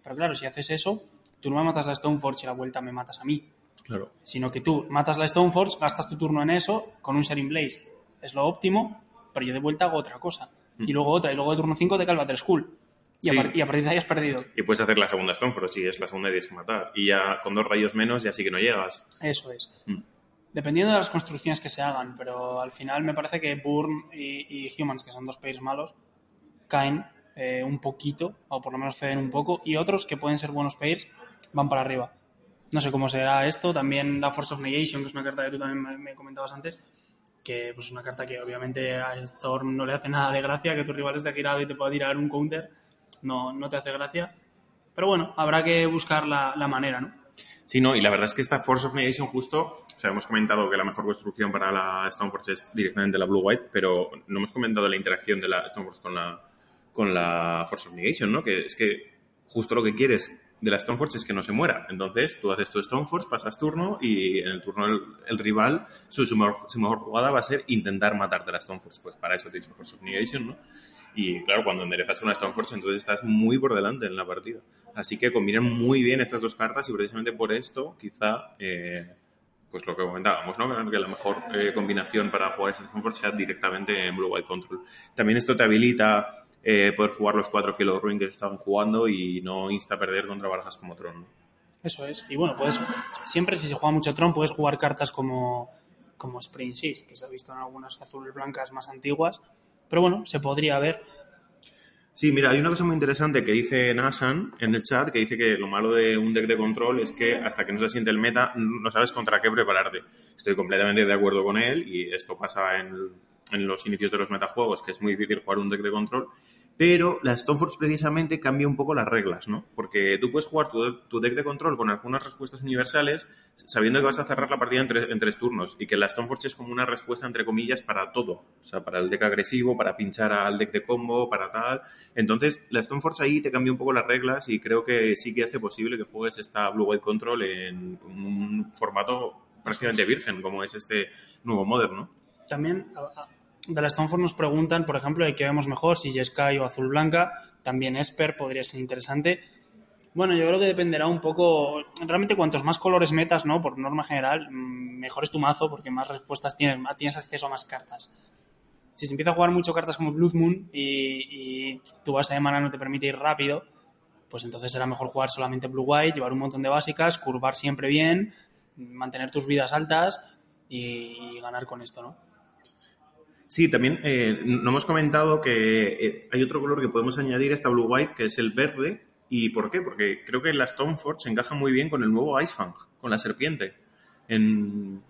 Pero claro, si haces eso, tú no me matas la Stoneforge y la vuelta me matas a mí. Claro. Sino que tú matas la Stoneforge, gastas tu turno en eso con un Sharing Blaze. Es lo óptimo, pero yo de vuelta hago otra cosa. Mm. Y luego otra, y luego de turno 5 te cae el Battle School. Y, Sí. a, y a partir de ahí has perdido. Y puedes hacer la segunda Stoneforge, si es la segunda y tienes que matar. Y ya con dos rayos menos ya sí que no llegas. Eso es. Mm. Dependiendo de las construcciones que se hagan, pero al final me parece que Burn y, y Humans, que son dos pairs malos, caen eh, un poquito, o por lo menos ceden un poco, y otros que pueden ser buenos pairs van para arriba. No sé cómo será esto. También la Force of Negation, que es una carta que tú también me, me comentabas antes, que pues, es una carta que obviamente a Storm no le hace nada de gracia, que tu rival esté girado y te pueda tirar un counter, no, no te hace gracia. Pero bueno, habrá que buscar la, la manera, ¿no? Sí, no, y la verdad es que esta Force of Negation justo, o sea, hemos comentado que la mejor construcción para la Stoneforge es directamente la Blue-White, pero no hemos comentado la interacción de la Stoneforge con la, con la Force of Negation, ¿no? Que es que justo lo que quieres de la Stoneforge es que no se muera. Entonces, tú haces tu Stoneforge, pasas turno y en el turno el, el rival, su, su mejor, su mejor jugada va a ser intentar matarte la Stoneforge. Pues para eso tienes Force of Negation, ¿no? Y claro, cuando enderezas una Stoneforge, entonces estás muy por delante en la partida. Así que combinan muy bien estas dos cartas y precisamente por esto, quizá, eh, pues lo que comentábamos, ¿no? Que la mejor eh, combinación para jugar esta Stoneforge sea directamente en Blue White Control. También esto te habilita eh, poder jugar los cuatro Field Ruin que estaban jugando y no insta a perder contra barajas como Tron. Eso es. Y bueno, puedes, siempre si se juega mucho Tron, puedes jugar cartas como, como Spring Six, que se ha visto en algunas azules blancas más antiguas. Pero bueno, se podría ver. Sí, mira, hay una cosa muy interesante que dice Nasan en el chat, que dice que lo malo de un deck de control es que hasta que no se asiente el meta no sabes contra qué prepararte. Estoy completamente de acuerdo con él y esto pasa en, en los inicios de los metajuegos, que es muy difícil jugar un deck de control. Pero la Stoneforge precisamente cambia un poco las reglas, ¿no? Porque tú puedes jugar tu, deck de control con algunas respuestas universales sabiendo que vas a cerrar la partida en tres, turnos y que la Stoneforge es como una respuesta, entre comillas, para todo. O sea, para el deck agresivo, para pinchar al deck de combo, para tal. Entonces, la Stoneforge ahí te cambia un poco las reglas y creo que sí que hace posible que juegues esta Blue White Control en un formato prácticamente virgen, como es este nuevo Modern, ¿no? También de la Stoneforge nos preguntan, por ejemplo, de qué vemos mejor, si Jeskai o Azul Blanca. También Esper podría ser interesante. Bueno, yo creo que dependerá un poco. Realmente, cuantos más colores metas, ¿no? Por norma general, mejor es tu mazo porque más respuestas tienes, tienes acceso a más cartas. Si se empieza a jugar mucho cartas como Blood Moon y, tu base de mana no te permite ir rápido, pues entonces será mejor jugar solamente Blue White, llevar un montón de básicas, curvar siempre bien, mantener tus vidas altas y ganar con esto, ¿no? Sí, también eh, no hemos comentado que eh, hay otro color que podemos añadir a esta Blue White, que es el verde. ¿Y por qué? Porque creo que la Stoneforge encaja muy bien con el nuevo Icefang, con la serpiente. En...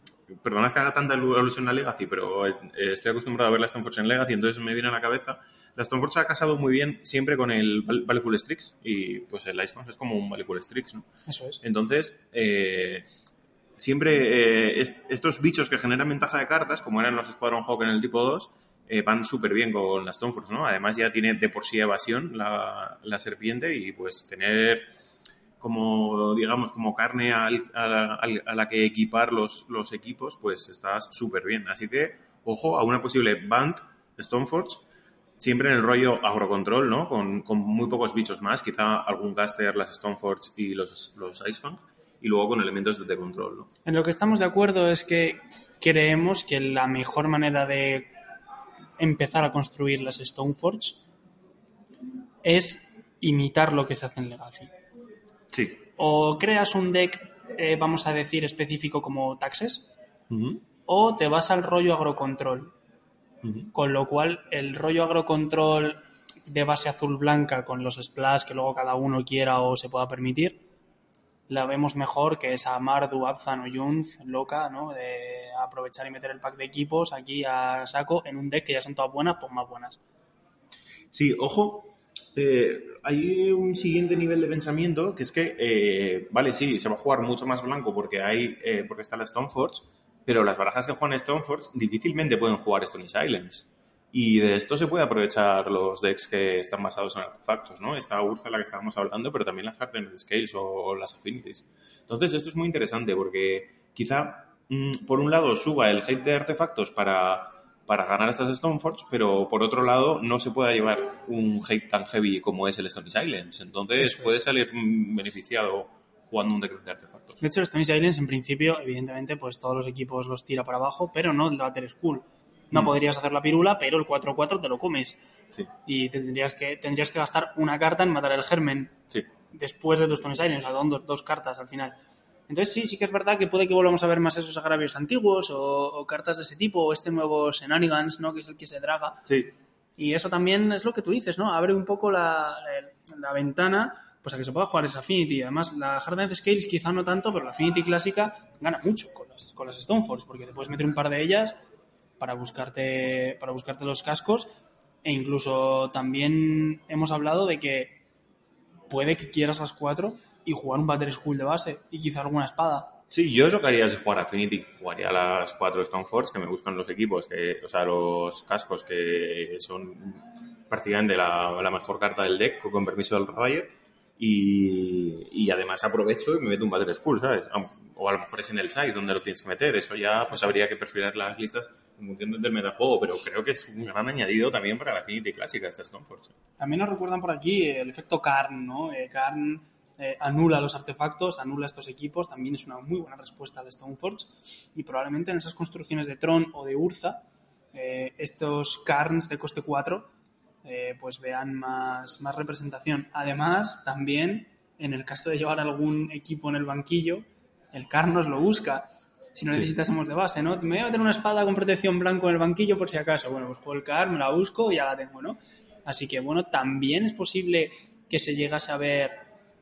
Perdona que haga tanta alusión a Legacy, pero eh, estoy acostumbrado a ver la Stoneforge en Legacy, entonces me viene a la cabeza. La Stoneforge ha casado muy bien siempre con el Valeful Strix, y pues el Icefang es como un Valeful Strix, ¿no? Eso es. Entonces, eh, siempre eh, est estos bichos que generan ventaja de cartas, como eran los Squadron Hawk en el tipo 2, eh, van súper bien con las Stoneforge, ¿no? Además ya tiene de por sí evasión la, la serpiente y pues tener como, digamos, como carne al, a, la, a, la, que equipar los, los equipos, pues está súper bien. Así que, ojo a una posible Band Stoneforge, siempre en el rollo agrocontrol, ¿no? Con, con muy pocos bichos más, quizá algún caster, las Stoneforge y los, los Icefang, y luego con elementos de control, ¿no? En lo que estamos de acuerdo es que creemos que la mejor manera de empezar a construir las Stoneforge es imitar lo que se hace en Legacy. Sí. O creas un deck, eh, vamos a decir, específico como Taxes, uh -huh. o te vas al rollo agrocontrol. con lo cual el rollo agrocontrol de base azul-blanca con los splash que luego cada uno quiera o se pueda permitir, la vemos mejor que esa Mardu, Abzan o Junz loca, ¿no? De aprovechar y meter el pack de equipos aquí a saco en un deck que ya son todas buenas, pues más buenas. Sí, ojo, eh, hay un siguiente nivel de pensamiento que es que, eh, vale, sí, se va a jugar mucho más blanco porque hay eh, porque está la Stoneforge, pero las barajas que juegan Stoneforge difícilmente pueden jugar Stone Islands. Y de esto se puede aprovechar los decks que están basados en artefactos, ¿no? Esta Urza la que estábamos hablando, pero también las Hardened Scales o las Affinities. Entonces, esto es muy interesante porque quizá, mm, por un lado, suba el hate de artefactos para, para ganar estas Stoneforge, pero por otro lado, no se pueda llevar un hate tan heavy como es el Stone Islands. Entonces, puede salir mm, beneficiado jugando un deck de artefactos. De hecho, los Stone Islands, en principio, evidentemente, pues todos los equipos los tira para abajo, pero no el Battle School. No Mm. podrías hacer la pirula, pero el 4-4 te lo comes. Sí, Y te tendrías que, tendrías que gastar una carta en matar el germen sí. después de tus Stone Islands, o sea, dos, dos cartas al final. Entonces sí, sí que es verdad que puede que volvamos a ver más esos agravios antiguos o, o cartas de ese tipo, o este nuevo Shenanigans, ¿no? Que es el que se draga. Sí, Y eso también es lo que tú dices, ¿no? Abre un poco la, la- la ventana pues a que se pueda jugar esa Affinity. Además, la Hardened Scales quizá no tanto, pero la Affinity clásica gana mucho con las, con las Stoneforge, porque te puedes meter un par de ellas para buscarte, para buscarte los cascos. E incluso también hemos hablado de que puede que quieras las cuatro y jugar un Battle School de base y quizá alguna espada. Sí, yo es lo que haría si jugar Affinity. Jugaría las cuatro Stoneforge que me buscan los equipos, que, o sea, los cascos que son prácticamente la, la mejor carta del deck, con permiso del Ravager. Y, y además aprovecho y me meto un Battle School, ¿sabes? O a lo mejor es en el site donde lo tienes que meter. Eso ya pues habría que perfilar las listas en función del metajuego, pero creo que es un gran añadido también para la Affinity clásica esta Stoneforge. También nos recuerdan por aquí el efecto Karn, ¿no? Eh, Karn eh, anula los artefactos, anula estos equipos, también es una muy buena respuesta de Stoneforge. Y probablemente en esas construcciones de Tron o de Urza, eh, estos Karns de coste 4 eh, pues vean más, más representación. Además, también en el caso de llevar algún equipo en el banquillo, el Karn nos lo busca. Si no necesitásemos de base, ¿no? Me voy a meter una espada con protección blanco en el banquillo por si acaso. Bueno, pues juego el Karn, me la busco y ya la tengo, ¿no? Así que, bueno, también es posible que se llegase a ver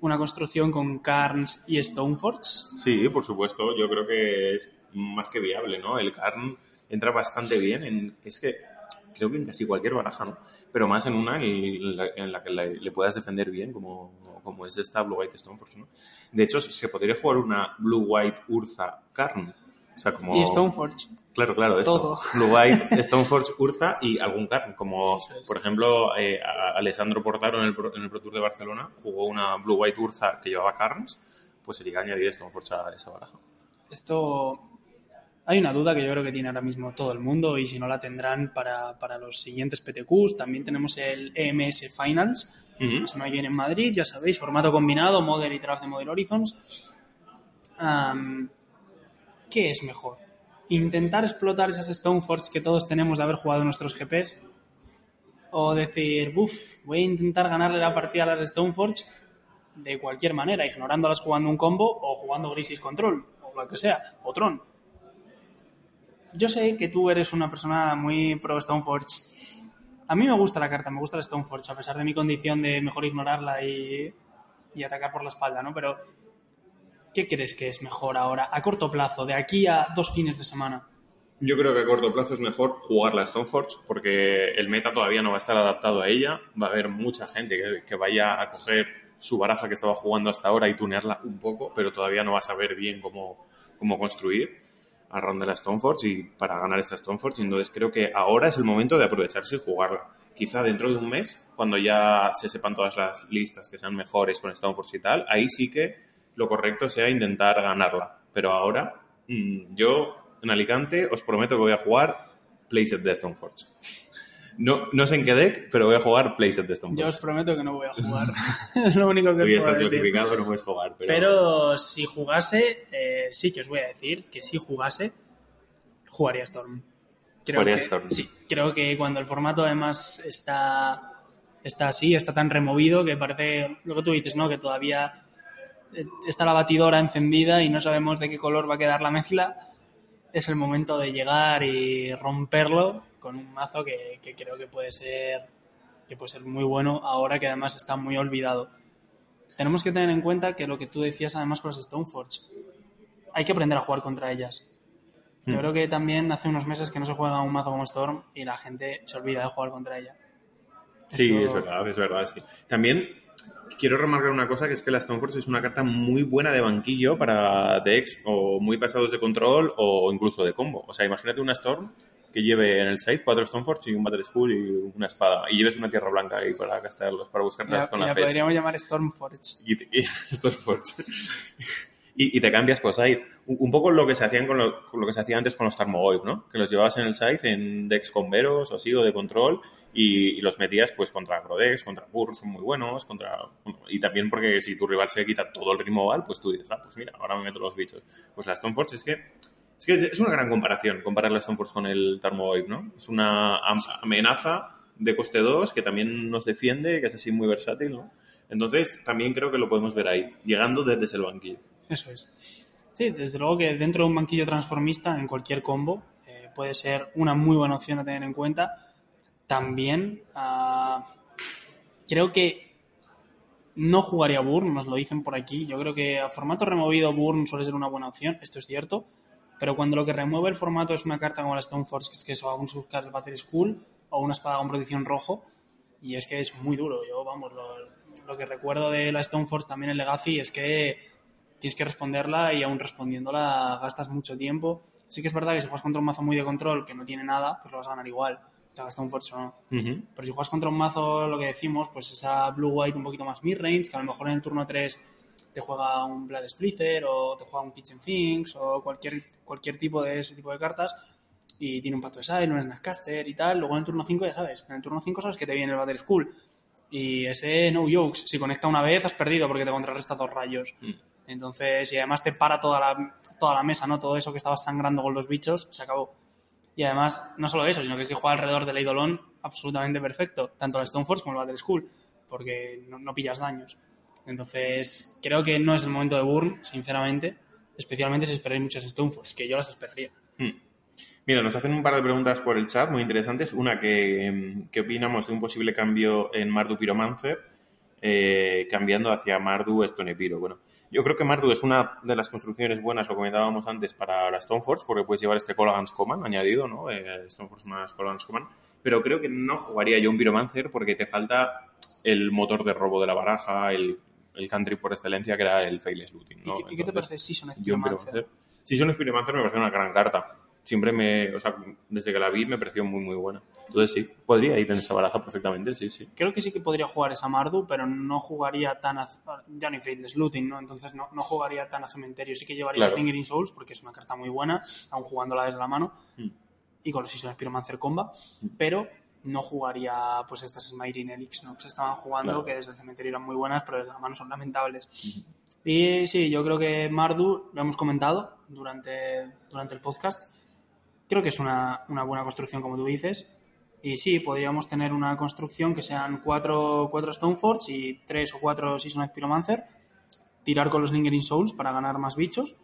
una construcción con Karns y Stoneforge. Sí, por supuesto. Yo creo que es más que viable, ¿no? El Karn entra bastante bien en... Es que creo que en casi cualquier baraja, ¿no? Pero más en una en la, en la que le puedas defender bien, como, como es esta Blue White Stoneforge, ¿no? De hecho, se podría jugar una Blue White Urza Karn. O sea, como... Y Stoneforge. Claro, claro, esto. Todo. Blue White, Stoneforge, Urza y algún Karn. Como, es. por ejemplo, eh, Alessandro Portaro en el, Pro- en el Pro Tour de Barcelona jugó una Blue White Urza que llevaba Karns, pues sería añadir Stoneforge a esa baraja. Esto. Hay una duda que yo creo que tiene ahora mismo todo el mundo y si no la tendrán para, para los siguientes PTQs. También tenemos el EMS Finals, la semana que viene en Madrid, ya sabéis, formato combinado, Model y Draft de Model Horizons. ¿Qué es mejor? ¿Intentar explotar esas Stoneforge que todos tenemos de haber jugado nuestros GPs? ¿O decir, uff, voy a intentar ganarle la partida a las Stoneforge de cualquier manera, ignorándolas jugando un combo o jugando Grisis Control, o lo que sea, o Tron? Yo sé que tú eres una persona muy pro Stoneforge. A mí me gusta la carta, me gusta la Stoneforge, a pesar de mi condición de mejor ignorarla y, atacar por la espalda, ¿no? Pero, ¿qué crees que es mejor ahora, a corto plazo, de aquí a dos fines de semana? Yo creo que a corto plazo es mejor jugar la Stoneforge porque el meta todavía no va a estar adaptado a ella. Va a haber mucha gente que, vaya a coger su baraja que estaba jugando hasta ahora y tunearla un poco, pero todavía no va a saber bien cómo construir a ronda la Stoneforge y para ganar esta Stoneforge. Entonces creo que ahora es el momento de aprovecharse y jugarla. Quizá dentro de un mes, cuando ya se sepan todas las listas que sean mejores con Stoneforge y tal, ahí sí que lo correcto sea intentar ganarla. Pero ahora, mm, yo en Alicante os prometo que voy a jugar Playset de Stoneforge. No, no sé en qué deck, pero voy a jugar Playset de Stoneforge. Yo os prometo que no voy a jugar. es lo único que puedo estás decir. clasificado, no puedes jugar. Pero, Pero si jugase, eh, sí que os voy a decir que si jugase, jugaría Storm. Creo Jugaría que, Storm. Sí, creo que cuando el formato además está, está así, está tan removido que parece lo que tú dices, ¿no? Que todavía eh, está la batidora encendida y no sabemos de qué color va a quedar la mezcla. Es el momento de llegar y romperlo con un mazo que, que creo que puede ser que puede ser muy bueno ahora que además está muy olvidado. Tenemos que tener en cuenta que lo que tú decías además con los Stoneforge, hay que aprender a jugar contra ellas. Yo Mm. creo que también hace unos meses que no se juega un mazo como Storm y la gente se olvida de jugar contra ella. Sí, Esto- es verdad, es verdad, sí. También quiero remarcar una cosa, que es que la Stoneforge es una carta muy buena de banquillo para decks o muy pasados de control o incluso de combo. O sea, imagínate una Storm que lleve en el side cuatro Stoneforge y un Battle School y una espada. Y lleves una tierra blanca ahí para castearlos, para buscarlas la, con la la fecha. podríamos llamar Stormforge. y, Stoneforge. Y, y te cambias pues ahí. Un, un poco lo que se hacían con lo, con lo que se hacía antes con los Tarmogoyf, ¿no? Que los llevabas en el side en decks con veros o así, o de control, y, y los metías pues contra Agrodex, contra Burr, son muy buenos, contra... y también porque si tu rival se quita todo el removal, pues tú dices, ah, pues mira, ahora me meto los bichos. Pues la Stoneforge es que... Es que es, una gran comparación comparar la Stoneforge con el Tarmogoyf, ¿no? Es una am- amenaza de coste 2 que también nos defiende, que es así muy versátil, ¿no? Entonces, también creo que lo podemos ver ahí, llegando desde el banquillo. Eso es. Sí, desde luego que dentro de un banquillo transformista, en cualquier combo, eh, puede ser una muy buena opción a tener en cuenta. También ah, creo que no jugaría Burn, nos lo dicen por aquí. Yo creo que a formato removido Burn suele ser una buena opción, esto es cierto. Pero cuando lo que remueve el formato es una carta como la Stoneforge, que es que a buscar el Battle School, o una espada con protección rojo, y es que es muy duro. Yo, vamos, lo, lo que recuerdo de la Stoneforge también en Legacy es que tienes que responderla y aún respondiéndola gastas mucho tiempo. Sí que es verdad que si juegas contra un mazo muy de control que no tiene nada, pues lo vas a ganar igual, te hagas un Forge o no. Ujú. Pero si juegas contra un mazo, lo que decimos, pues esa Blue-White un poquito más mid-range, que a lo mejor en el turno 3 te juega un Blood Splitter o te juega un Kitchen Finks o cualquier, cualquier tipo de ese tipo de cartas y tiene un Pacto de Side, un Snackcaster y tal. Luego en el turno 5 ya sabes, en el turno 5 sabes que te viene el Battle School. Y ese no jokes, si conecta una vez has perdido porque te contrarresta dos rayos. Mm. Entonces, y además te para toda la, toda la mesa, ¿no? Todo eso que estabas sangrando con los bichos, se acabó. Y además, no solo eso, sino que es que juega alrededor del Eidolon absolutamente perfecto, tanto la Stoneforge como el Battle School, porque no, pillas daños. Entonces, creo que no es el momento de Burn, sinceramente, especialmente si esperáis muchas Stoneforge, que yo las esperaría. Hmm. Mira, nos hacen un par de preguntas por el chat muy interesantes. Una, que, em, ¿qué opinamos de un posible cambio en Mardu Pyromancer, eh, cambiando hacia Mardu Stonepiro? Bueno, yo creo que Mardu es una de las construcciones buenas, lo comentábamos antes, para la Stoneforge, porque puedes llevar este Colagans Command añadido, ¿no? Eh, Stoneforge más Colagans Command. Pero creo que no jugaría yo un Pyromancer porque te falta el motor de robo de la baraja, el, el country por excelencia, que era el Faceless Looting, ¿no? ¿Y, qué, y qué te Entonces, parece Season of Pyromancer? Pyromancer. Season of Pyromancer me parece una gran carta. Siempre me, o sea, desde que la vi me pareció muy, muy buena. Entonces sí, podría ir en esa baraja perfectamente, sí, sí. Creo que sí que podría jugar esa Mardu, pero no jugaría tan a... Ya ni Faithless Looting, ¿no? Entonces no, no jugaría tan a cementerio. Sí que llevaría Claro. Lingering Souls, porque es una carta muy buena, aún jugándola desde la mano, Mm. y con los Season Pyromancer comba, pero no jugaría pues estas Smiting Elix, ¿no? Que se estaban jugando, Claro. que desde el cementerio eran muy buenas, pero desde la mano son lamentables. Y sí, yo creo que Mardu, lo hemos comentado durante, durante el podcast, creo que es una, una buena construcción, como tú dices. Y sí, podríamos tener una construcción que sean cuatro, cuatro Stoneforge y tres o cuatro Season of Pyromancer, tirar con los Lingering Souls para ganar más bichos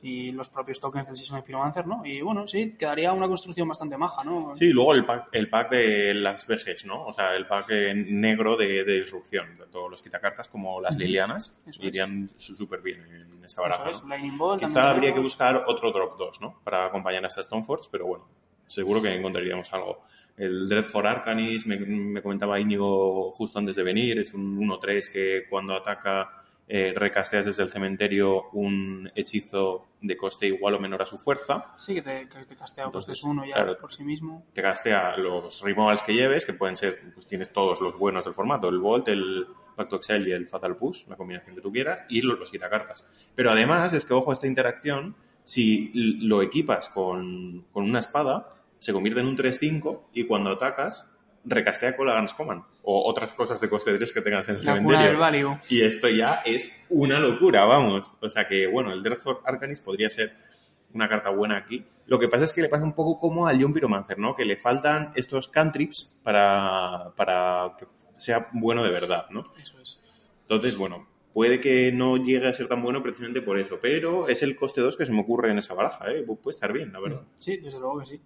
y los propios tokens del Season of Pyromancer, ¿no? Y bueno, sí, quedaría una construcción bastante maja, ¿no? Sí, luego el pack, el pack de las VGs, ¿no? O sea, el pack eh, negro de, de disrupción, tanto los quitacartas como las lilianas, Eso es. irían súper bien en esa baraja. es, ¿no? También Quizá habría que buscar otro drop 2, ¿no? Para acompañar a esta Stoneforge, pero bueno, seguro que encontraríamos algo. El Dreadfort Arcanis, me, me comentaba Íñigo justo antes de venir, es un 1-3 que cuando ataca eh, recasteas desde el cementerio un hechizo de coste igual o menor a su fuerza, Sí, que te, que te castea Entonces, costes uno ya claro. por sí mismo. te castea los removals que lleves, que pueden ser, pues tienes todos los buenos del formato, el Volt, el Pacto Excel y el Fatal Push, la combinación que tú quieras, y los, los quitacartas. Pero además, es que ojo esta interacción, si lo equipas con, con una espada, se convierte en un 3-5 y cuando atacas, recastea con la Guns Command o otras cosas de coste 3 que tengas en el La cementerio. Y esto ya es una locura, vamos. O sea que, bueno, el Dreadfort Arcanis podría ser una carta buena aquí. Lo que pasa es que le pasa un poco como al John Pyromancer, ¿no? Que le faltan estos cantrips para, para que sea bueno de verdad, ¿no? Eso es. Entonces, bueno, puede que no llegue a ser tan bueno precisamente por eso, pero es el coste 2 que se me ocurre en esa baraja, ¿eh? puede estar bien, la verdad. Sí, desde luego que sí.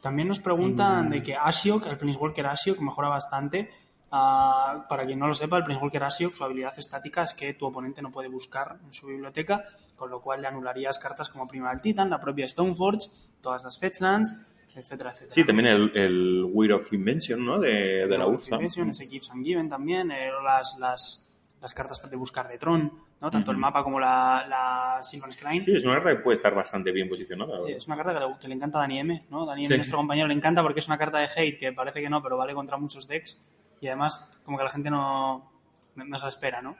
También nos preguntan de que Ashiok, el Planeswalker Ashiok, mejora bastante. Ah, para quien no lo sepa, el Planeswalker Ashiok, su habilidad estática es que tu oponente no puede buscar en su biblioteca, con lo cual le anularías cartas como Primal Titan, la propia Stoneforge, todas las Fetchlands, etcétera, etcétera. Sí, también el, el Weir of Invention, ¿no? De, de la URSA. Invention, ese Gives and Given también, eh, las, las, las cartas de buscar de Tron, ¿no? Tanto el mapa como la, la Sylvan Scrying. Sí, es una carta que puede estar bastante bien posicionada. Sí, es una carta que le, que le encanta a Dani M, ¿no? Dani M, Sí. nuestro compañero, le encanta porque es una carta de hate que parece que no, pero vale contra muchos decks. Y además, como que la gente no, no se la espera, ¿no?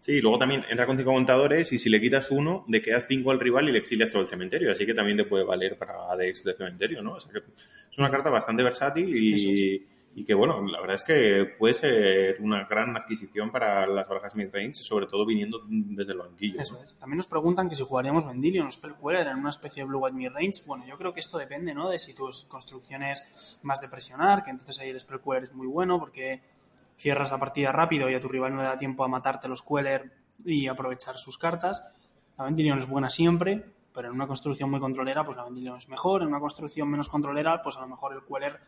Sí, luego también entra con cinco contadores y si le quitas uno, le quedas cinco al rival y le exilias todo el cementerio. Así que también te puede valer para decks de cementerio, ¿no? O sea que es una carta bastante versátil y, y que, bueno, la verdad es que puede ser una gran adquisición para las barajas midrange, sobre todo viniendo desde el banquillo. Eso es. También nos preguntan que si jugaríamos Vendilion o Spellqueller en una especie de Blue White Midrange. Bueno, yo creo que esto depende, ¿no? De si tus construcciones más de presionar, que entonces ahí el Spellqueller es muy bueno porque cierras la partida rápido y a tu rival no le da tiempo a matarte los Queller y aprovechar sus cartas. La Vendilion es buena siempre, pero en una construcción muy controlera, pues la Vendilion es mejor. En una construcción menos controlera, pues a lo mejor el Queller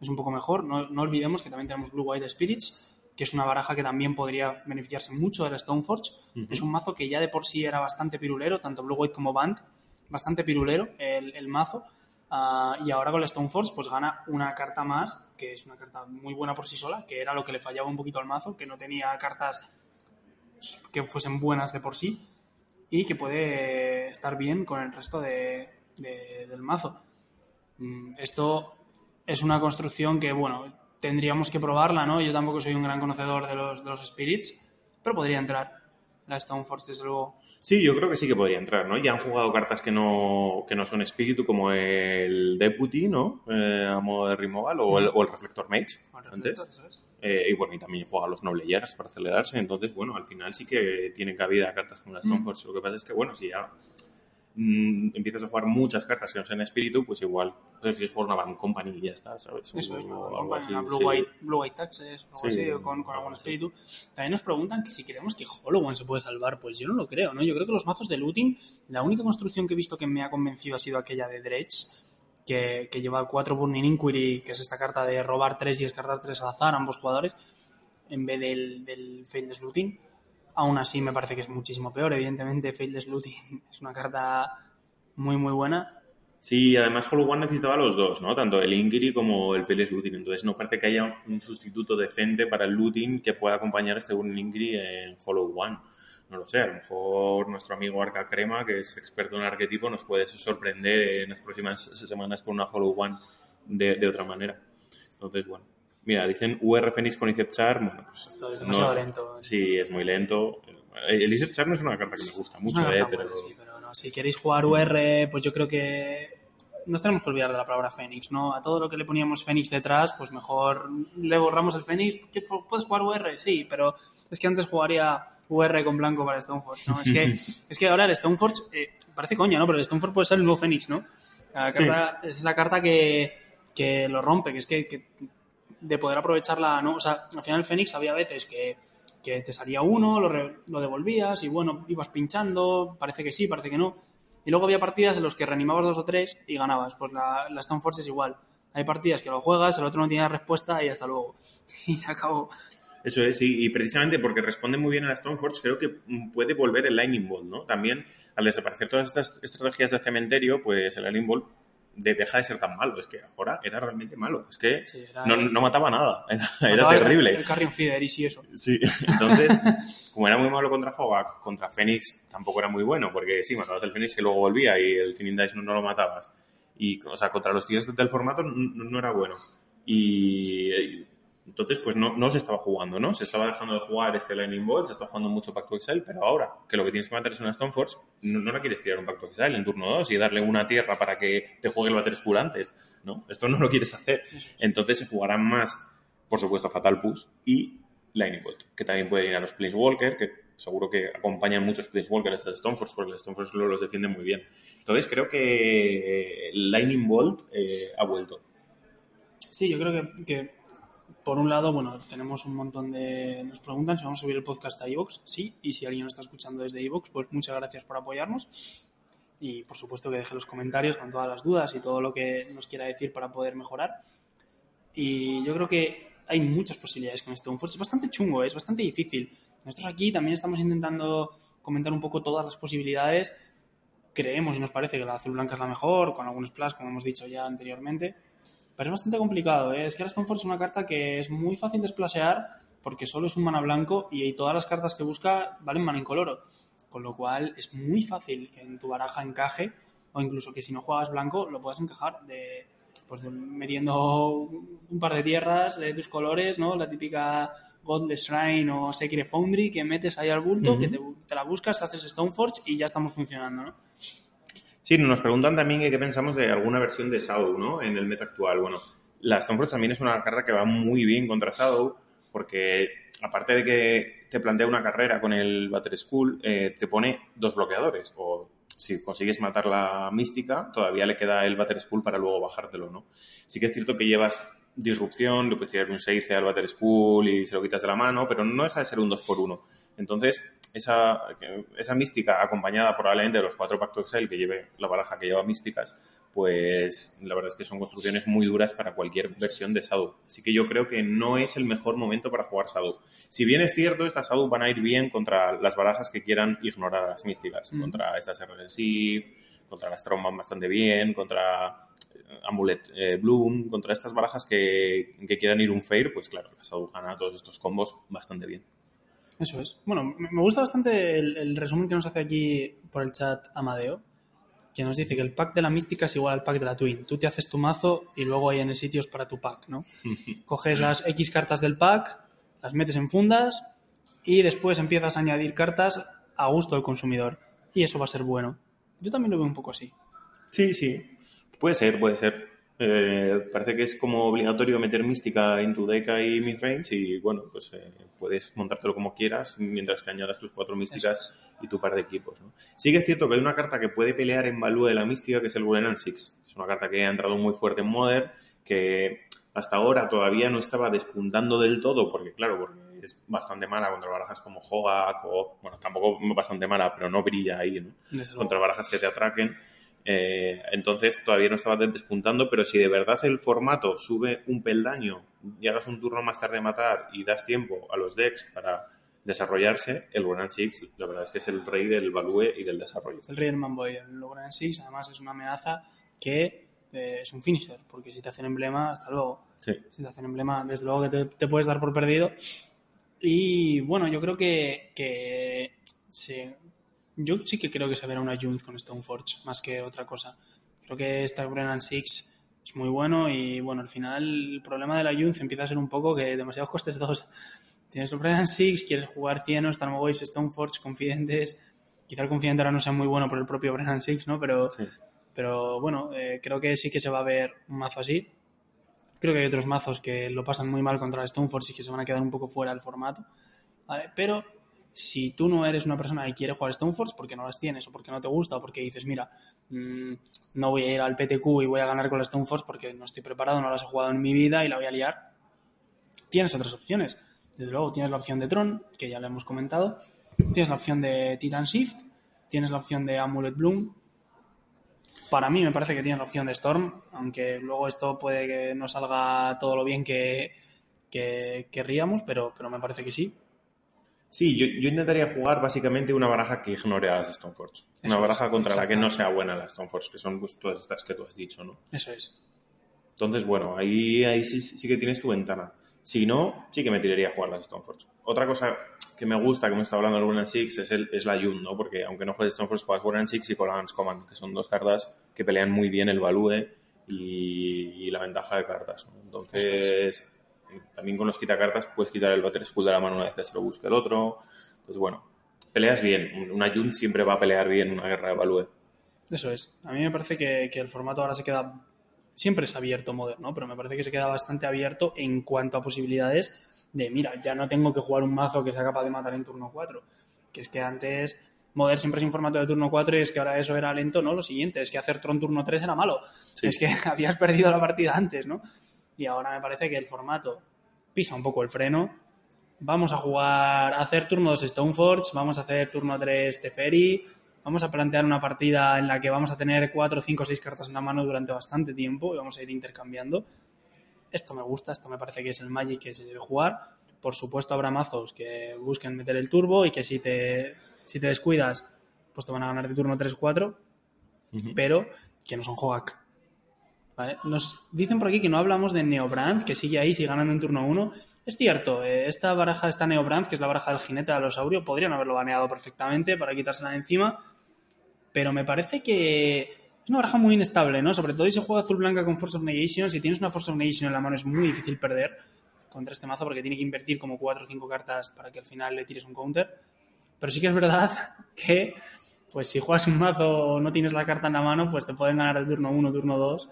es un poco mejor. No, no olvidemos que también tenemos Blue White Spirits, que es una baraja que también podría beneficiarse mucho del Stoneforge. Es un mazo que ya de por sí era bastante pirulero, tanto Blue White como Band, bastante pirulero el, el mazo. Ah, y ahora con el Stoneforge pues gana una carta más, que es una carta muy buena por sí sola, que era lo que le fallaba un poquito al mazo, que no tenía cartas que fuesen buenas de por sí y que puede estar bien con el resto de, de- del mazo. Mm, Esto es una construcción que, bueno, tendríamos que probarla, ¿no? Yo tampoco soy un gran conocedor de los, de los spirits, pero podría entrar la Stoneforge, desde luego. Sí, yo creo que sí que podría entrar, ¿no? Ya han jugado cartas que no, que no son espíritu, como el Deputy, ¿no? Eh, a modo de removal, o el, o el Reflector Mage, antes. Eh, y bueno, y también juega a los Noble Years para acelerarse. Entonces, bueno, al final sí que tienen cabida cartas como la Stoneforge. Lo que pasa es que, bueno, si ya mm, empiezas a jugar muchas cartas que no sean espíritu, pues igual prefieres jugar una Band Company y ya está, ¿sabes? Eso es, O ¿no? algo Con así, una Blue, sí. White, Blue White Taxes o algo Sí, así, con, con algo algún espíritu. También nos preguntan que si creemos que Hollow One se puede salvar. Pues yo no lo creo, ¿no? Yo creo que los mazos de looting, la única construcción que he visto que me ha convencido ha sido aquella de Dredge, que, que lleva 4 Burning Inquiry, que es esta carta de robar 3 y descartar 3 al azar ambos jugadores, en vez del, del Failed Looting. Aún así me parece que es muchísimo peor. Evidentemente, Failed Looting es una carta muy, muy buena. Sí, además Hollow One necesitaba los dos, ¿no? Tanto el Inquiry como el Fearless Looting. Entonces no parece que haya un sustituto decente para el Looting que pueda acompañar este Burning Inquiry en Hollow One. No lo sé, a lo mejor nuestro amigo Arca Crema, que es experto en arquetipo, nos puede sorprender en las próximas semanas con una Hollow One de, de otra manera. Entonces, bueno. Mira, dicen UR Phoenix con Icep Charm. Bueno, pues Esto es no- demasiado lento. Sí, es muy lento. El Icep Charm es una carta que me gusta mucho, eh, carta pero... buena, sí, pero no, si queréis jugar UR, pues yo creo que nos tenemos que olvidar de la palabra Fénix, ¿no? A todo lo que le poníamos Fénix detrás, pues mejor le borramos el Fénix. ¿Qué- ¿Puedes jugar UR? Sí, pero es que antes jugaría UR con blanco para Stoneforge, ¿no? Es que, es que ahora el Stoneforge, eh, parece coña, ¿no? Pero el Stoneforge puede ser el nuevo Fénix, ¿no? La carta, Es la carta que, que lo rompe, que es que, que de poder aprovecharla, ¿no? O sea, al final el Fénix había veces que, que te salía uno, lo, re- lo devolvías y bueno, ibas pinchando, parece que sí, parece que no. Y luego había partidas en las que reanimabas dos o tres y ganabas. Pues la, la Stoneforge es igual. Hay partidas que lo juegas, el otro no tiene respuesta y hasta luego. Y se acabó. Eso es, y, precisamente porque responde muy bien a la Stoneforge, creo que mm, puede volver el Lightning Bolt, ¿no? También, al desaparecer todas estas estrategias de cementerio, pues el Lightning Bolt de- deja de ser tan malo. Es que ahora era realmente malo. Es que Sí, no, no mataba nada. Era, era Acababa el- terrible. El Carrion Feeder y eso. Sí, entonces, como era muy malo contra Hogak, contra Fénix tampoco era muy bueno, porque sí, matabas al Fénix que luego volvía y el Thinning Dice no, no lo matabas. Y, o sea, contra los tíos del formato no, no era bueno. Y, y entonces, pues no, no se estaba jugando, ¿no? Se estaba dejando de jugar este Lightning Bolt, se está jugando mucho Pacto Exile, pero ahora que lo que tienes que matar es una Stoneforge, no, no la quieres tirar un Pacto Exile en turno 2 y darle una tierra para que te juegue el Bater Skull antes, ¿no? Esto no lo quieres hacer. Entonces se jugarán más, por supuesto, Fatal Push y Lightning Bolt, que también pueden ir a los Planeswalker, que seguro que acompañan muchos Planeswalker a estos Stoneforge, porque los Stoneforge lo- los defienden muy bien. Entonces creo que Lightning Bolt eh, ha vuelto. Sí, yo creo que, que por un lado, bueno, tenemos un montón de... Nos preguntan si vamos a subir el podcast a iVoox. Sí, y si alguien nos está escuchando desde iVoox, pues muchas gracias por apoyarnos. Y por supuesto que deje los comentarios con todas las dudas y todo lo que nos quiera decir para poder mejorar. Y yo creo que hay muchas posibilidades con Stoneforge. Es bastante chungo, es bastante difícil. Nosotros aquí también estamos intentando comentar un poco todas las posibilidades. Creemos y nos parece que la azul blanca es la mejor, con algunos plus, como hemos dicho ya anteriormente pero es bastante complicado. ¿eh? Es que Stoneforge es una carta que es muy fácil de esplasear porque solo es un mana blanco y todas las cartas que busca valen mana incoloro. Con lo cual es muy fácil que en tu baraja encaje o incluso que si no juegas blanco lo puedas encajar de, pues metiendo un par de tierras de tus colores, ¿no? La típica Godless Shrine o Secret Foundry que metes ahí al bulto, que te, te, la buscas, haces Stoneforge y ya estamos funcionando, ¿no? Sí, nos preguntan también qué pensamos de alguna versión de Shadow, ¿no? En el meta actual. Bueno, la Stoneforge también es una carta que va muy bien contra Shadow, porque aparte de que te plantea una carrera con el Battle School, eh, te pone dos bloqueadores. O si consigues matar la mística, todavía le queda el Battle School para luego bajártelo, ¿no? Sí que es cierto que llevas disrupción, le puedes tirar un 6 al Battle School y se lo quitas de la mano, pero no deja de ser un 2 por 1 Entonces, esa, esa mística acompañada probablemente de los cuatro Pacto Excel que lleve la baraja que lleva místicas, pues la verdad es que son construcciones muy duras para cualquier versión de Shadow. Así que yo creo que no es el mejor momento para jugar Shadow. Si bien es cierto, estas Shadow van a ir bien contra las barajas que quieran ignorar a las místicas, mm. contra estas Receive, contra las Tromban bastante bien, contra eh, Amulet eh, Bloom, contra estas barajas que, que, quieran ir un Fair, pues claro, la Shadow gana todos estos combos bastante bien. Eso es. Bueno, me gusta bastante el, resumen que nos hace aquí por el chat Amadeo, que nos dice que el pack de la mística es igual al pack de la Twin. Tú te haces tu mazo y luego hay en sitios para tu pack, ¿no? Coges las X cartas del pack, las metes en fundas y después empiezas a añadir cartas a gusto del consumidor. Y eso va a ser bueno. Yo también lo veo un poco así. Sí, sí. Puede ser, puede ser. Eh, parece que es como obligatorio meter mística en tu deck y midrange y bueno, pues eh, puedes montártelo como quieras mientras que añadas tus cuatro místicas y tu par de equipos. ¿no? Sí que es cierto que hay una carta que puede pelear en value de la mística que es el Golden Six. Es una carta que ha entrado muy fuerte en Modern que hasta ahora todavía no estaba despuntando del todo porque claro, porque es bastante mala contra barajas como Hogak o, bueno, tampoco bastante mala, pero no brilla ahí, ¿no? Contra barajas que te atraquen. Eh, entonces todavía no estaba despuntando, pero si de verdad el formato sube un peldaño y hagas un turno más tarde de matar y das tiempo a los decks para desarrollarse, el Ronan Six la verdad es que es el rey del value y del desarrollo. el rey del Manboy. El Ronan Six además es una amenaza que eh, es un finisher, porque si te hacen emblema, hasta luego. Si te hacen emblema, desde luego que te, puedes dar por perdido. Y bueno, yo creo que, que yo sí que creo que se verá una Junt con Stoneforge, más que otra cosa. Creo que esta Brennan Six es muy bueno y bueno, al final el problema de la Junt empieza a ser un poco que demasiados costes dos. Tienes el Brennan Six, quieres jugar Cieno, Starmogoys, Stoneforge, Confidentes. Quizá el Confidente ahora no sea muy bueno por el propio Brennan Six, ¿no? Pero, pero bueno, eh, creo que sí que se va a ver un mazo así. Creo que hay otros mazos que lo pasan muy mal contra Stoneforge y que se van a quedar un poco fuera del formato. ¿vale? Pero si tú no eres una persona que quiere jugar Stoneforge porque no las tienes o porque no te gusta o porque dices, mira, mm, no voy a ir al PTQ y voy a ganar con la Stoneforge porque no estoy preparado, no las he jugado en mi vida y la voy a liar, tienes otras opciones. Desde luego tienes la opción de Tron, que ya le hemos comentado, tienes la opción de Titan Shift, tienes la opción de Amulet Bloom. Para mí me parece que tienes la opción de Storm, aunque luego esto puede que no salga todo lo bien que, que querríamos, pero, pero me parece que sí. Sí, yo, intentaría jugar básicamente una baraja que ignore a las Stoneforge. Una baraja contra la que no sea buena la Stoneforge, que son pues, todas estas que tú has dicho, ¿no? Eso es. Entonces, bueno, ahí, ahí sí, sí que tienes tu ventana. Si no, sí que me tiraría a jugar las Stoneforge. Otra cosa que me gusta, que hemos estado hablando del One Six, es, el, es la Yun, ¿no? Porque aunque no juegues Stoneforge, juegas One Six y Colans Command, que son dos cartas que pelean muy bien el value y, la ventaja de cartas. ¿no? Entonces, también con los quitacartas puedes quitar el Battle School de la mano una vez que se lo busque el otro. Entonces, bueno, peleas bien. Una Jun siempre va a pelear bien una guerra de Value. Eso es. A mí me parece que, el formato ahora se queda. Siempre es abierto moderno, pero me parece que se queda bastante abierto en cuanto a posibilidades de, mira, ya no tengo que jugar un mazo que sea capaz de matar en turno 4. Que es que antes Modern siempre es un formato de turno 4 y es que ahora eso era lento, ¿no? Lo siguiente, es que hacer Tron turno 3 era malo. Es que habías perdido la partida antes, ¿no? Y ahora me parece que el formato pisa un poco el freno. Vamos a jugar, a hacer turno 2 Stoneforge, vamos a hacer turno 3 Teferi, vamos a plantear una partida en la que vamos a tener 4, 5, 6 cartas en la mano durante bastante tiempo y vamos a ir intercambiando. Esto me gusta, esto me parece que es el Magic que se debe jugar. Por supuesto habrá mazos que busquen meter el turbo y que si te, si te descuidas, pues te van a ganar de turno 3-4, pero que no son Hoak. Nos dicen por aquí que no hablamos de Neobrand, que sigue ahí, sigue ganando en turno 1. Es cierto, eh, esta baraja, esta Neobrand, que es la baraja del jinete de alosaurio, podrían haberlo baneado perfectamente para quitársela de encima, pero me parece que es una baraja muy inestable, ¿no? Sobre todo si se juega azul-blanca con Force of Negation, si tienes una Force of Negation en la mano es muy difícil perder contra este mazo porque tiene que invertir como 4 o 5 cartas para que al final le tires un counter. Pero sí que es verdad que, pues si juegas un mazo o no tienes la carta en la mano, pues te pueden ganar el turno 1, turno 2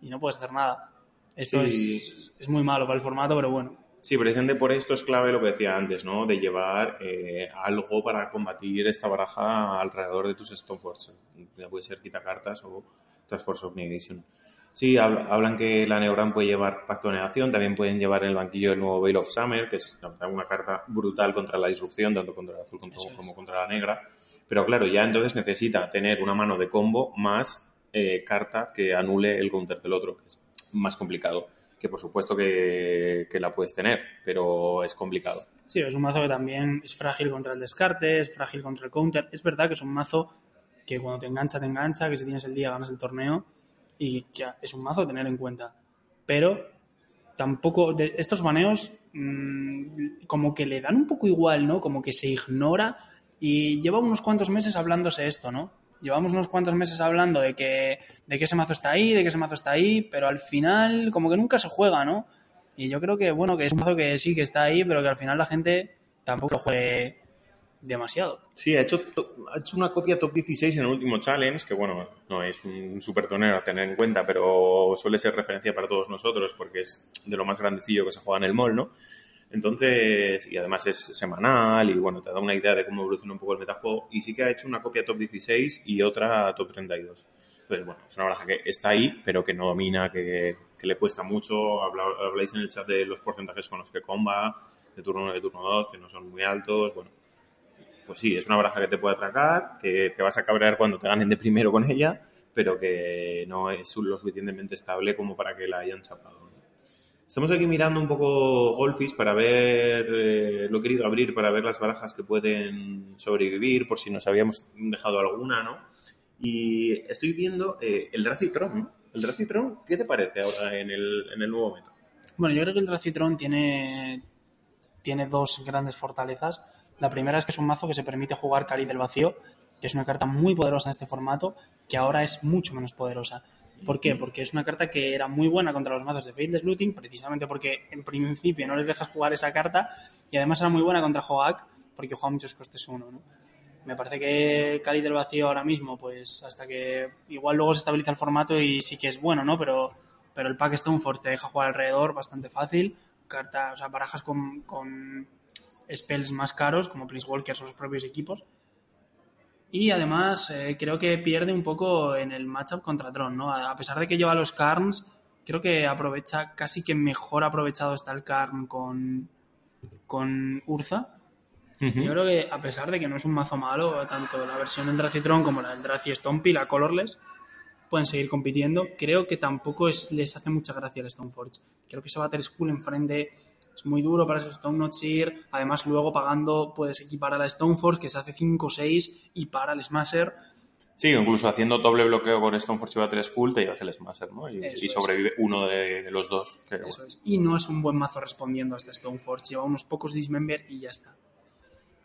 y no puedes hacer nada. Esto es, es, muy malo para el formato, pero bueno. Sí, precisamente por esto es clave lo que decía antes, ¿no? De llevar eh, algo para combatir esta baraja alrededor de tus Stoneforge. Ya puede ser quitacartas o Force of Negation. Sí, hablan que la Neogram puede llevar Pacto de Negación, también pueden llevar en el banquillo el nuevo Veil of Summer, que es una carta brutal contra la disrupción, tanto contra el azul como, contra la negra. Pero claro, ya entonces necesita tener una mano de combo más eh, carta que anule el counter del otro, que es más complicado. Que por supuesto que, la puedes tener, pero es complicado. Sí, es un mazo que también es frágil contra el descarte, es frágil contra el counter. Es verdad que es un mazo que cuando te engancha, te engancha, que si tienes el día ganas el torneo y que es un mazo a tener en cuenta. Pero tampoco, de estos baneos mmm, como que le dan un poco igual, ¿no? Como que se ignora y lleva unos cuantos meses hablándose esto, ¿no? Llevamos unos cuantos meses hablando de que, de que ese mazo está ahí, de que ese mazo está ahí, pero al final como que nunca se juega, ¿no? Y yo creo que, bueno, que es un mazo que sí que está ahí, pero que al final la gente tampoco lo juegue demasiado. Sí, ha hecho, ha hecho una copia top 16 en el último challenge, que bueno, no es un super tonero a tener en cuenta, pero suele ser referencia para todos nosotros porque es de lo más grandecillo que se juega en el mall, ¿no? Entonces, y además es semanal y bueno, te da una idea de cómo evoluciona un poco el metajuego. Y sí que ha hecho una copia top 16 y otra top 32. Entonces, bueno, es una baraja que está ahí, pero que no domina, que, que le cuesta mucho. habláis en el chat de los porcentajes con los que comba, de turno 1 de turno 2, que no son muy altos. Bueno, pues sí, es una baraja que te puede atracar, que te vas a cabrear cuando te ganen de primero con ella, pero que no es lo suficientemente estable como para que la hayan chapado. Estamos aquí mirando un poco Golfis para ver, eh, lo he querido abrir para ver las barajas que pueden sobrevivir, por si nos habíamos dejado alguna, ¿no? Y estoy viendo eh, el Dracitron. ¿El Dracitron qué te parece ahora en el, en el nuevo meta? Bueno, yo creo que el Dracitron tiene, tiene dos grandes fortalezas. La primera es que es un mazo que se permite jugar Cari del Vacío, que es una carta muy poderosa en este formato, que ahora es mucho menos poderosa. ¿Por qué? Porque es una carta que era muy buena contra los mazos de Faithless Looting, precisamente porque en principio no les dejas jugar esa carta, y además era muy buena contra Hoak, porque juega muchos costes uno, ¿no? Me parece que Cali del Vacío ahora mismo, pues hasta que igual luego se estabiliza el formato y sí que es bueno, ¿no? Pero, pero el pack Stoneforge te deja jugar alrededor bastante fácil. Carta, o sea, barajas con, con spells más caros, como Prince Walker o sus propios equipos. Y además eh, creo que pierde un poco en el matchup contra Tron, ¿no? A pesar de que lleva los Karns, creo que aprovecha, casi que mejor aprovechado está el Karn con, con Urza. Yo creo que a pesar de que no es un mazo malo, tanto la versión del Dracitron como la del Draci Stompy, la Colorless, pueden seguir compitiendo. Creo que tampoco es, les hace mucha gracia el Stoneforge. Creo que ese Battle School enfrente es muy duro para esos Stone Not Además, luego pagando puedes equipar a la Stoneforge, que se hace 5-6, y para el Smasher. Sí, incluso haciendo doble bloqueo con Stoneforge y Battle School te llevas el Smasher, ¿no? Y, sobrevive uno de, los dos. Eso es. Y no es un buen mazo respondiendo a este Stoneforge. Lleva unos pocos Dismember y ya está.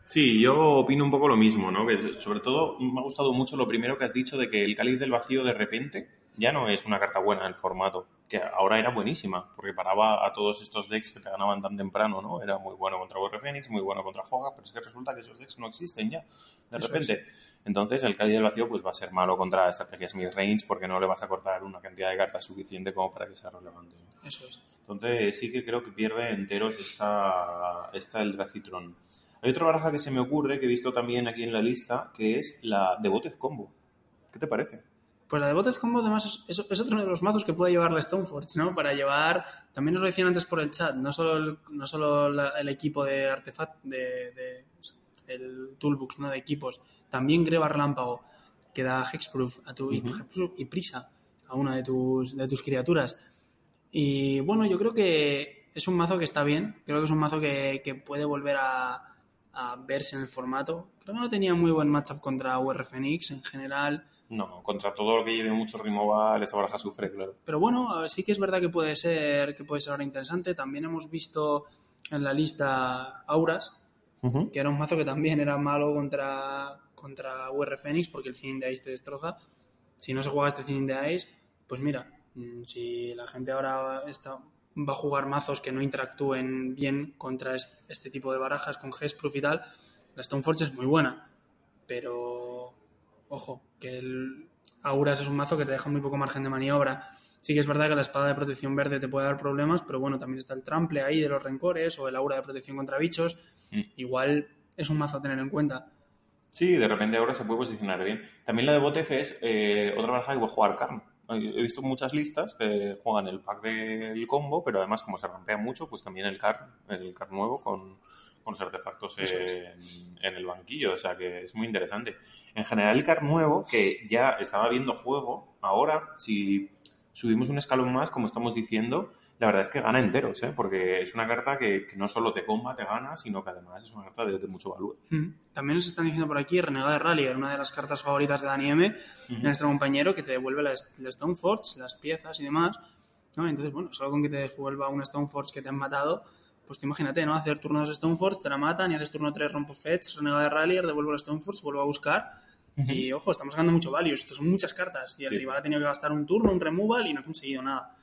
Sí, yo opino un poco lo mismo, ¿no? Que sobre todo me ha gustado mucho lo primero que has dicho de que el cáliz del vacío de repente ya no es una carta buena en el formato, que ahora era buenísima, porque paraba a todos estos decks que te ganaban tan temprano, ¿no? Era muy bueno contra Warrior Phoenix, muy bueno contra Foga, pero es que resulta que esos decks no existen ya, de repente. Entonces el Cáliz del Vacío pues va a ser malo contra estrategias mid-range porque no le vas a cortar una cantidad de cartas suficiente como para que sea relevante. Eso es. Entonces sí que creo que pierde enteros esta, esta el Dracitron. Hay otra baraja que se me ocurre, que he visto también aquí en la lista, que es la de Botez Combo. ¿Qué te parece? Pues la de Botted Combo además es, es, otro de los mazos que puede llevar la Stoneforge, ¿no? Para llevar, también nos lo decían antes por el chat, no solo el, no solo la, el equipo de artefacto, de, de, el toolbox, ¿no? De equipos, también Greba Relámpago, que da Hexproof a tu, uh -huh. y, y prisa a una de tus, de tus criaturas. Y bueno, yo creo que es un mazo que está bien, creo que es un mazo que, que puede volver a, a, verse en el formato. Creo que no tenía muy buen matchup contra UR Phoenix en general. No, contra todo lo que lleve mucho removal, esa baraja sufre, claro. Pero bueno, sí que es verdad que puede ser que puede ser ahora interesante. También hemos visto en la lista Auras, uh -huh. que era un mazo que también era malo contra, contra UR Phoenix, porque el Thinning de Ice te destroza. Si no se juega este Thinning de Ice, pues mira, mm, si la gente ahora está, va a jugar mazos que no interactúen bien contra este tipo de barajas con Hexproof y tal, la Stoneforge es muy buena. Pero, ojo, que el Auras es un mazo que te deja muy poco margen de maniobra. Sí que es verdad que la espada de protección verde te puede dar problemas, pero bueno, también está el trample ahí de los rencores o el aura de protección contra bichos. Mm. Igual es un mazo a tener en cuenta. Sí, de repente ahora se puede posicionar bien. También la de Botez es eh, otra baraja que jugar Karn. He visto muchas listas que juegan el pack del combo, pero además como se rampea mucho, pues también el car, el car nuevo con, con los artefactos en, en, el banquillo, o sea que es muy interesante. En general el car nuevo, que ya estaba viendo juego, ahora si subimos un escalón más, como estamos diciendo, la verdad es que gana enteros, ¿eh? porque es una carta que, que, no solo te comba, te gana, sino que además es una carta de, de mucho valor. Mm. También nos están diciendo por aquí Renegada de Rally, una de las cartas favoritas de Dani M, nuestro compañero, que te devuelve la, la Stoneforge, las piezas y demás. ¿no? Entonces, bueno, solo con que te devuelva una Stoneforge que te han matado, pues te imagínate, ¿no? Hacer turno 2 Stoneforge, te la matan y haces turno 3 rompo fetch, Renegada de Rally, devuelvo la Stoneforge, vuelvo a buscar. Uh -huh. Y ojo, estamos ganando mucho value, esto son muchas cartas. Y el sí. rival ha tenido que gastar un turno, un removal y no ha conseguido nada.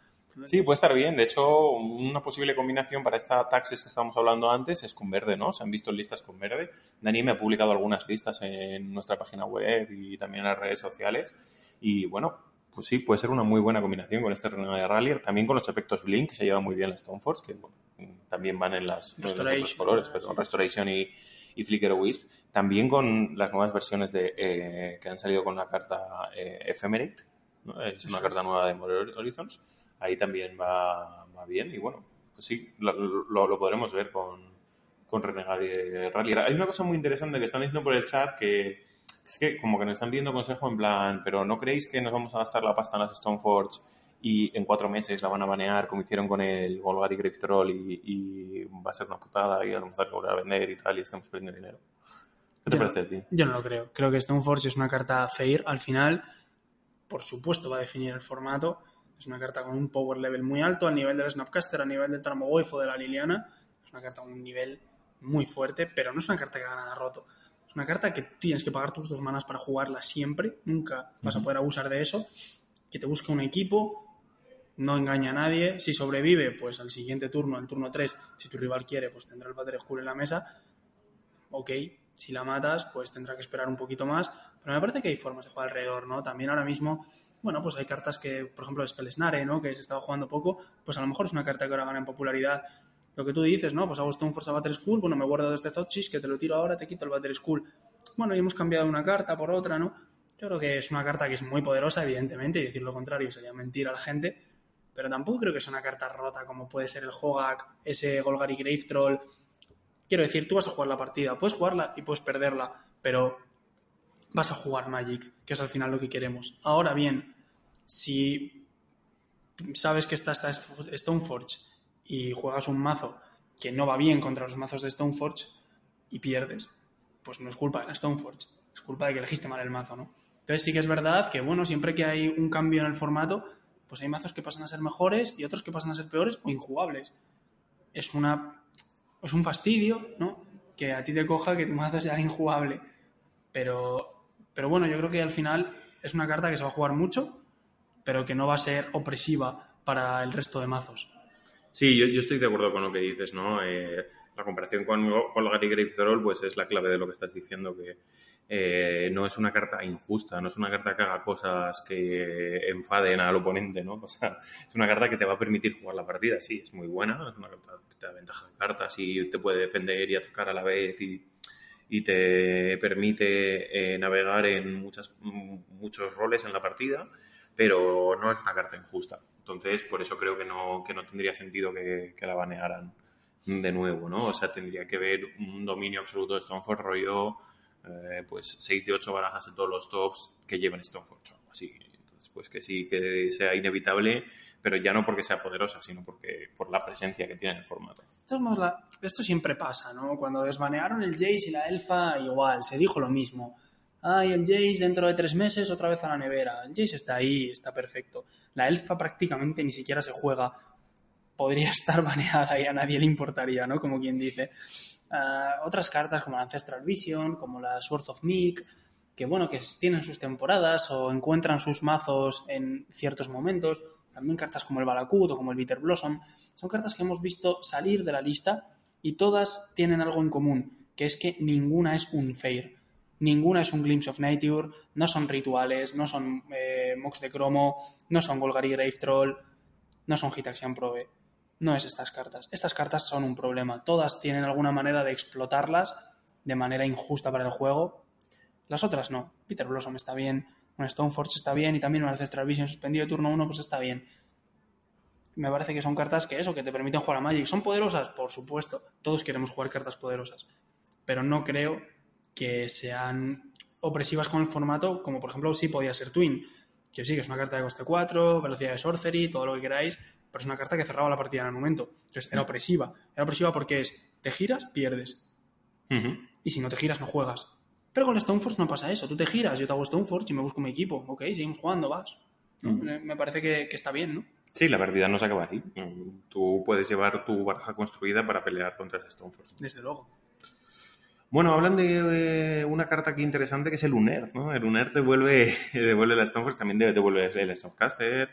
Sí, puede estar bien. De hecho, una posible combinación para esta taxis que estábamos hablando antes es con verde, ¿no? Se han visto listas con verde. Dani me ha publicado algunas listas en nuestra página web y también en las redes sociales. Y bueno, pues sí, puede ser una muy buena combinación con este Renegade Rallier. También con los efectos Blink, que se lleva muy bien la Stoneforce, que bueno, también van en, las, los otros colores, pero Restoration y, y Flicker Wisp. También con las nuevas versiones de, eh, que han salido con la carta eh, Ephemerate. ¿no? Es una carta nueva de Modern Horizons ahí también va, va bien y bueno, pues sí, lo, lo, lo, podremos ver con, con Renegade Rally. Hay una cosa muy interesante que están diciendo por el chat que es que como que nos están pidiendo consejo en plan, pero ¿no creéis que nos vamos a gastar la pasta en las Stoneforge y en cuatro meses la van a banear como hicieron con el Golgari Grave Troll y, y, va a ser una putada y a lo mejor volver a vender y tal y estamos perdiendo dinero? ¿Qué te yo, parece a ti? Yo no lo creo. Creo que Stoneforge es una carta fair al final. Por supuesto va a definir el formato, es una carta con un power level muy alto al nivel del Snapcaster, a nivel del Tramogoyf o de la Liliana. Es una carta con un nivel muy fuerte, pero no es una carta que gana roto. Es una carta que tienes que pagar tus dos manas para jugarla siempre. Nunca vas a poder abusar de eso. Que te busque un equipo, no engaña a nadie. Si sobrevive, pues al siguiente turno, al turno 3, si tu rival quiere, pues tendrá el Battle Skull en la mesa. Ok, si la matas, pues tendrá que esperar un poquito más. Pero me parece que hay formas de jugar alrededor, ¿no? También ahora mismo bueno, pues hay cartas que, por ejemplo, Spellsnare, ¿no? Que se estaba jugando poco, pues a lo mejor es una carta que ahora gana en popularidad. Lo que tú dices, ¿no? Pues hago Stoneforce a Battle School, bueno, me guardo este Thoughtseize, que te lo tiro ahora, te quito el Battle School. Bueno, y hemos cambiado una carta por otra, ¿no? Yo creo que es una carta que es muy poderosa, evidentemente, y decir lo contrario sería mentir a la gente, pero tampoco creo que sea una carta rota como puede ser el Hogak, ese Golgari Grave Troll. Quiero decir, tú vas a jugar la partida, puedes jugarla y puedes perderla, pero vas a jugar Magic, que es al final lo que queremos. Ahora bien, si sabes que está esta Stoneforge y juegas un mazo que no va bien contra los mazos de Stoneforge y pierdes, pues no es culpa de la Stoneforge, es culpa de que elegiste mal el mazo, ¿no? Entonces sí que es verdad que, bueno, siempre que hay un cambio en el formato, pues hay mazos que pasan a ser mejores y otros que pasan a ser peores o injugables. Es una es un fastidio, ¿no? Que a ti te coja que tu mazo sea injugable. Pero, pero bueno, yo creo que al final es una carta que se va a jugar mucho, pero que no va a ser opresiva para el resto de mazos. Sí, yo, yo estoy de acuerdo con lo que dices, ¿no? Eh, la comparación con, con Gary Troll, pues es la clave de lo que estás diciendo, que eh, no es una carta injusta, no es una carta que haga cosas que enfaden al oponente, ¿no? O sea, es una carta que te va a permitir jugar la partida, sí, es muy buena, es una carta que te da ventaja de cartas y te puede defender y atacar a la vez y, y te permite eh, navegar en muchas, muchos roles en la partida, pero no es una carta injusta. Entonces, por eso creo que no, que no tendría sentido que, la banearan de nuevo, ¿no? O sea, tendría que ver un dominio absoluto de Stoneforge rollo, eh, pues 6 de 8 barajas en todos los tops que lleven Stoneforge así. Entonces, pues que sí, que sea inevitable, pero ya no porque sea poderosa, sino porque por la presencia que tiene en el formato. Esto siempre pasa, ¿no? Cuando desbanearon el Jace y la Elfa, igual, se dijo lo mismo. Ay, el Jace dentro de tres meses otra vez a la nevera. El Jace está ahí, está perfecto. La Elfa prácticamente ni siquiera se juega podría estar baneada y a nadie le importaría, ¿no? Como quien dice. Ah, otras cartas como la Ancestral Vision, como la Sword of Meek, que bueno, que tienen sus temporadas o encuentran sus mazos en ciertos momentos. También cartas como el Balakut o como el Bitter Blossom. Son cartas que hemos visto salir de la lista y todas tienen algo en común, que es que ninguna es un Fair. Ninguna es un Glimpse of Nature, no son rituales, no son eh, de Cromo, no son Golgari Grave Troll, no son Hitaxian Probe no es estas cartas. Estas cartas son un problema. Todas tienen alguna manera de explotarlas de manera injusta para el juego. Las otras no. Peter Blossom está bien, un Stoneforge está bien y también un Ancestral Vision suspendido de turno 1 pues está bien. Me parece que son cartas que eso, que te permiten jugar a Magic. ¿Son poderosas? Por supuesto. Todos queremos jugar cartas poderosas. Pero no creo que sean opresivas con el formato, como por ejemplo sí podía ser Twin. Que sí, que es una carta de coste 4, velocidad de sorcery, todo lo que queráis, pero es una carta que cerraba la partida en el momento. Entonces era opresiva. Era opresiva porque es, te giras, pierdes. Y si no te giras, no juegas. Pero con Stoneforge no pasa eso. Tú te giras, yo te hago Stoneforge y me busco mi equipo. Ok, seguimos jugando, vas. Me parece que, está bien, ¿no? Sí, la partida no se acaba ahí. Tú puedes llevar tu baraja construida para pelear contra ese Stoneforge. Desde luego. Bueno, hablan de eh, una carta aquí interesante que es el Unearth, ¿no? El Unearth devuelve, devuelve la Stoneforge, también devuelve el Stonecaster,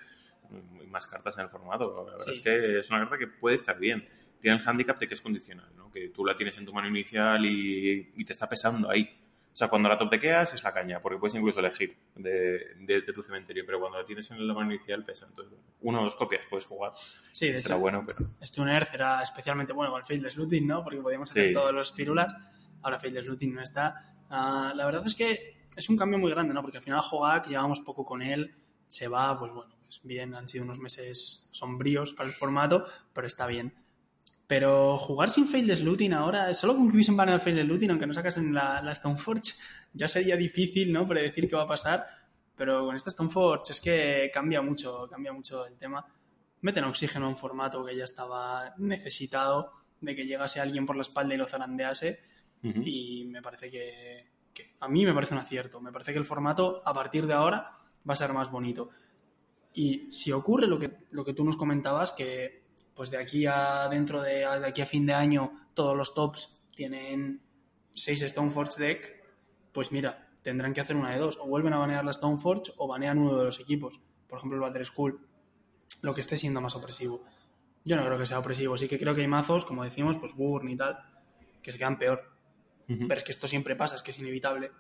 más cartas en el formato. La verdad es que es una carta que puede estar bien. Tiene el handicap de que es condicional, ¿no? que tú la tienes en tu mano inicial y, te está pesando ahí. O sea, cuando la toptequeas es la caña, porque puedes incluso elegir de, tu cementerio, pero cuando la tienes en la mano inicial pesa. Entonces, una o dos copias puedes jugar. Sí, de Será bueno, pero... Este Unearth era especialmente bueno con el Faithless Looting, ¿no? Porque podíamos hacer todos los pirulas. Ahora Faithless Looting no está. Ah, la verdad es que es un cambio muy grande, ¿no? Porque al final Hogak llevamos poco con él, se va, pues bueno, pues bien, han sido unos meses sombríos para el formato, pero está bien. Pero jugar sin Failed Looting ahora, solo con que hubiesen baneado Failed Looting, aunque no sacasen la, la Stoneforge, ya sería difícil, ¿no? Predecir qué va a pasar. Pero con esta Stoneforge es que cambia mucho, cambia mucho el tema. Meten oxígeno a un formato que ya estaba necesitado de que llegase alguien por la espalda y lo zarandease. Y me parece que, a mí me parece un acierto. Me parece que el formato, a partir de ahora, va a ser más bonito. Y si ocurre lo que, lo que tú nos comentabas, que pues de aquí a dentro de, de aquí a fin de año todos los tops tienen 6 Stoneforge deck, pues mira, tendrán que hacer una de dos. O vuelven a banear la Stoneforge o banean uno de los equipos. Por ejemplo, el Battle School. Lo que esté siendo más opresivo. Yo no creo que sea opresivo. Sí que creo que hay mazos, como decimos, pues Burn y tal, que se quedan peor. Pero es que esto siempre pasa, es que es inevitable.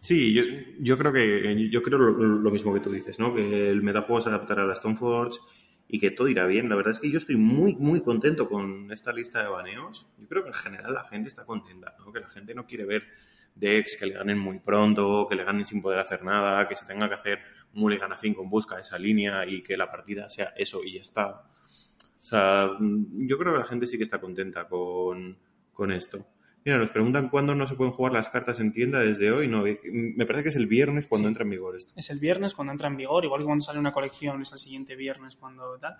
Sí, yo, yo creo que yo creo lo, mismo que tú dices, ¿no? Que el metajuego se adaptará a la Stoneforge y que todo irá bien. La verdad es que yo estoy muy, muy contento con esta lista de baneos. Yo creo que en general la gente está contenta, ¿no? Que la gente no quiere ver decks que le ganen muy pronto, que le ganen sin poder hacer nada, que se tenga que hacer mulligan a 5 en busca de esa línea y que la partida sea eso y ya está. O sea, yo creo que la gente sí que está contenta con, con esto. Mira, nos preguntan cuándo no se pueden jugar las cartas en tienda desde hoy. No, me parece que es el viernes cuando entra en vigor esto. Es el viernes cuando entra en vigor, igual que cuando sale una colección es el siguiente viernes cuando tal.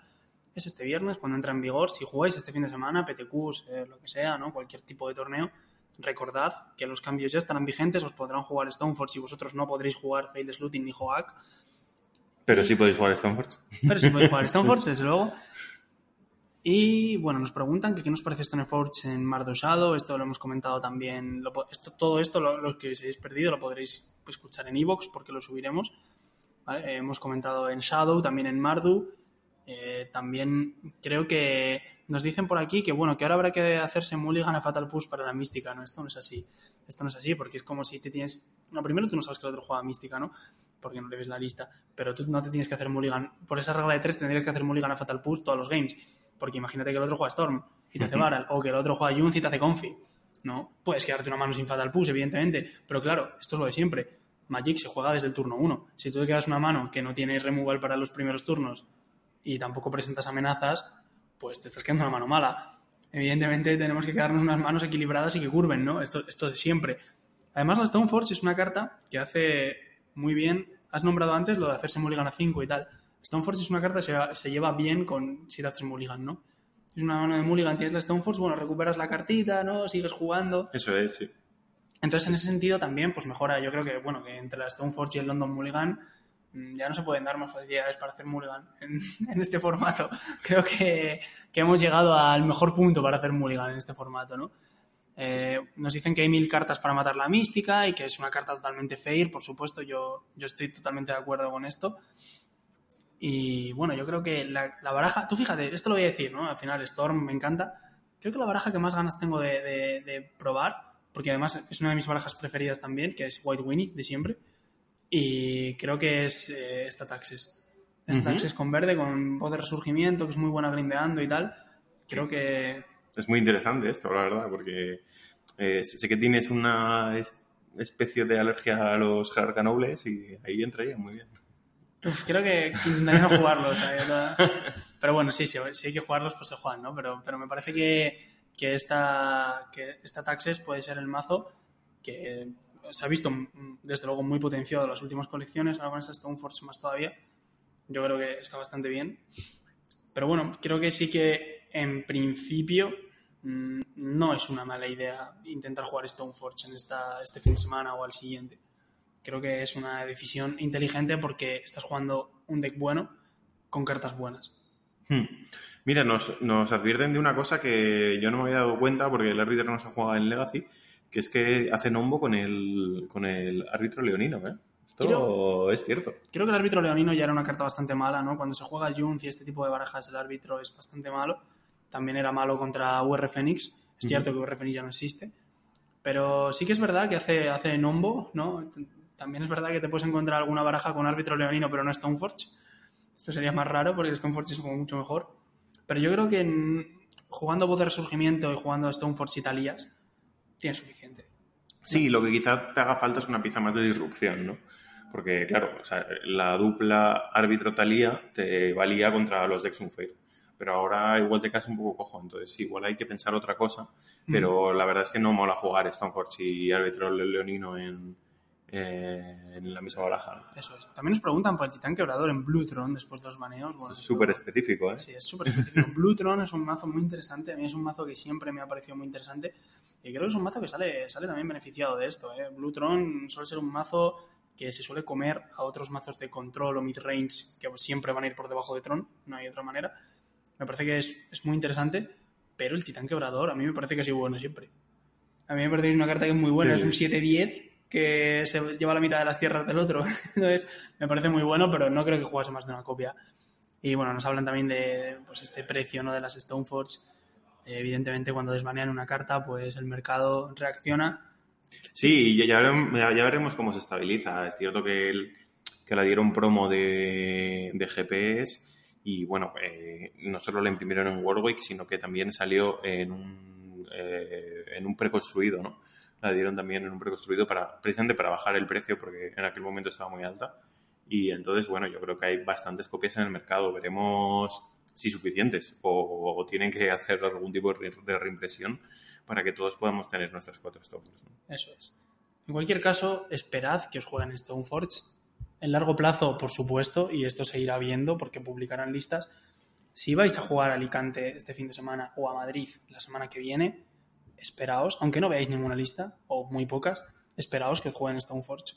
Es este viernes cuando entra en vigor. Si jugáis este fin de semana, PTQs, eh, lo que sea, ¿no? cualquier tipo de torneo, recordad que los cambios ya estarán vigentes, os podrán jugar Stoneforge y vosotros no podréis jugar Failed Looting ni Hoak. Pero sí podéis jugar Stoneforge. Pero sí podéis jugar Stoneforge, desde luego. Y bueno, nos preguntan que qué nos parece Stoneforge en Mar Shadow. Esto lo hemos comentado también. esto, todo esto, lo, que os habéis perdido, lo podréis escuchar en Evox porque lo subiremos. hemos comentado en Shadow, también en Mardu. Eh, también creo que nos dicen por aquí que bueno, que ahora habrá que hacerse mulligan a Fatal Push para la mística. No, esto no es así. Esto no es así porque es como si te tienes. No, primero tú no sabes que el otro juega mística, ¿no? Porque no le ves la lista. Pero tú no te tienes que hacer mulligan. Por esa regla de tres tendrías que hacer mulligan a Fatal Push todos los games porque imagínate que el otro juega Storm y te hace Baral, o que el otro juega Junz y te hace Confi. ¿no? Puedes quedarte una mano sin Fatal Push, evidentemente, pero claro, esto es lo de siempre. Magic se juega desde el turno 1. Si tú te quedas una mano que no tiene removal para los primeros turnos y tampoco presentas amenazas, pues te estás quedando una mano mala. Evidentemente tenemos que quedarnos unas manos equilibradas y que curven, ¿no? Esto, esto de siempre. Además, la Stoneforge es una carta que hace muy bien. Has nombrado antes lo de hacerse mulligan a 5 y tal. Stoneforge es una carta que se, lleva bien con si te haces mulligan, ¿no? Es una mano de mulligan, tienes la Stoneforge, bueno, recuperas la cartita, ¿no? Sigues jugando. Eso es, sí. Entonces, en ese sentido también, pues mejora. Yo creo que, bueno, que entre la Stoneforge y el London Mulligan mm, ya no se pueden dar más facilidades para hacer Mulligan en, este formato. Creo que, que, hemos llegado al mejor punto para hacer Mulligan en este formato, ¿no? Eh, nos dicen que hay mil cartas para matar la mística y que es una carta totalmente fair, por supuesto, yo, yo estoy totalmente de acuerdo con esto. Y bueno, yo creo que la, baraja, tú fíjate, esto lo voy a decir, ¿no? Al final Storm me encanta. Creo que la baraja que más ganas tengo de, probar, porque además es una de mis barajas preferidas también, que es White Winnie de siempre. Y creo que es eh, esta Taxes. Esta Taxes con verde, con voz de resurgimiento, que es muy buena grindeando y tal. Creo que es muy interesante esto, la verdad, porque eh, sé que tienes una especie de alergia a los nobles y ahí entraría muy bien. Creo que intentaría no jugarlos. Pero bueno, sí, sí, si hay que jugarlos, pues se juegan, ¿no? Pero, pero me parece que, que, esta, que esta Taxes puede ser el mazo que se ha visto, mm, desde luego, muy potenciado en las últimas colecciones. Ahora con esta Stoneforge más todavía. Yo creo que está bastante bien. Pero bueno, creo que sí que en principio mm, no es una mala idea intentar jugar Stoneforge en esta, este fin de semana o al siguiente. Creo que es una decisión inteligente porque estás jugando un deck bueno con cartas buenas. Hmm. Mira, nos, advierten de una cosa que yo no me había dado cuenta porque el árbitro no se juega en Legacy, que es que hace nombo con el, con el árbitro leonino, ¿eh? Esto es cierto. Creo que el árbitro leonino ya era una carta bastante mala, ¿no? Cuando se juega Junts y este tipo de barajas, el árbitro es bastante malo. También era malo contra UR Phoenix. Es cierto que UR Phoenix ya no existe. Pero sí que es verdad que hace, hace Nombo, ¿no? También es verdad que te puedes encontrar alguna baraja con árbitro leonino, pero no Stoneforge. Esto sería más raro porque el Stoneforge es como mucho mejor. Pero yo creo que jugando Voz de Resurgimiento y jugando Stoneforge y Talías, tiene suficiente. Sí, lo que quizá te haga falta es una pieza más de disrupción, ¿no? Porque, claro, la dupla árbitro-talía te valía contra los decks Unfair. Pero ahora igual te caes un poco cojo, entonces igual hay que pensar otra cosa. Mm. Pero la verdad es que no mola jugar Stoneforge y árbitro leonino en, eh, en la misma baraja. Eso es. También nos preguntan por el titán quebrador en Blutron después de los baneos. es súper específico, ¿eh? Sí, es súper específico. Blutron es un mazo muy interesante. A mí es un mazo que siempre me ha parecido muy interesante. Y creo que es un mazo que sale, sale también beneficiado de esto. ¿eh? Blutron suele ser un mazo que se suele comer a otros mazos de control o mid-range que siempre van a ir por debajo de Tron, no hay otra manera. Me parece que es, es muy interesante, pero el titán quebrador a mí me parece que es bueno siempre. A mí me parece que es una carta que es muy buena, es un 7-10 que se lleva la mitad de las tierras del otro. Entonces, me parece muy bueno, pero no creo que jugase más de una copia. Y bueno, nos hablan también de pues, este precio ¿no? de las Stoneforge. evidentemente, cuando desbanean una carta, pues el mercado reacciona Sí, ya, ya, veremos cómo se estabiliza. Es cierto que, que la dieron promo de, de GPS y bueno, eh, no solo la imprimieron en Warwick, sino que también salió en un, eh, en un preconstruido, ¿no? La dieron también en un preconstruido para, precisamente para bajar el precio porque en aquel momento estaba muy alta. Y entonces, bueno, yo creo que hay bastantes copias en el mercado. Veremos si suficientes o, tienen que hacer algún tipo de reimpresión para que todos podamos tener nuestras cuatro stones. Eso es. En cualquier caso, esperad que os jueguen Stoneforge. En largo plazo, por supuesto, y esto se irá viendo porque publicarán listas. Si vais a jugar a Alicante este fin de semana o a Madrid la semana que viene, esperaos, aunque no veáis ninguna lista, o muy pocas, esperaos que jueguen Stoneforge.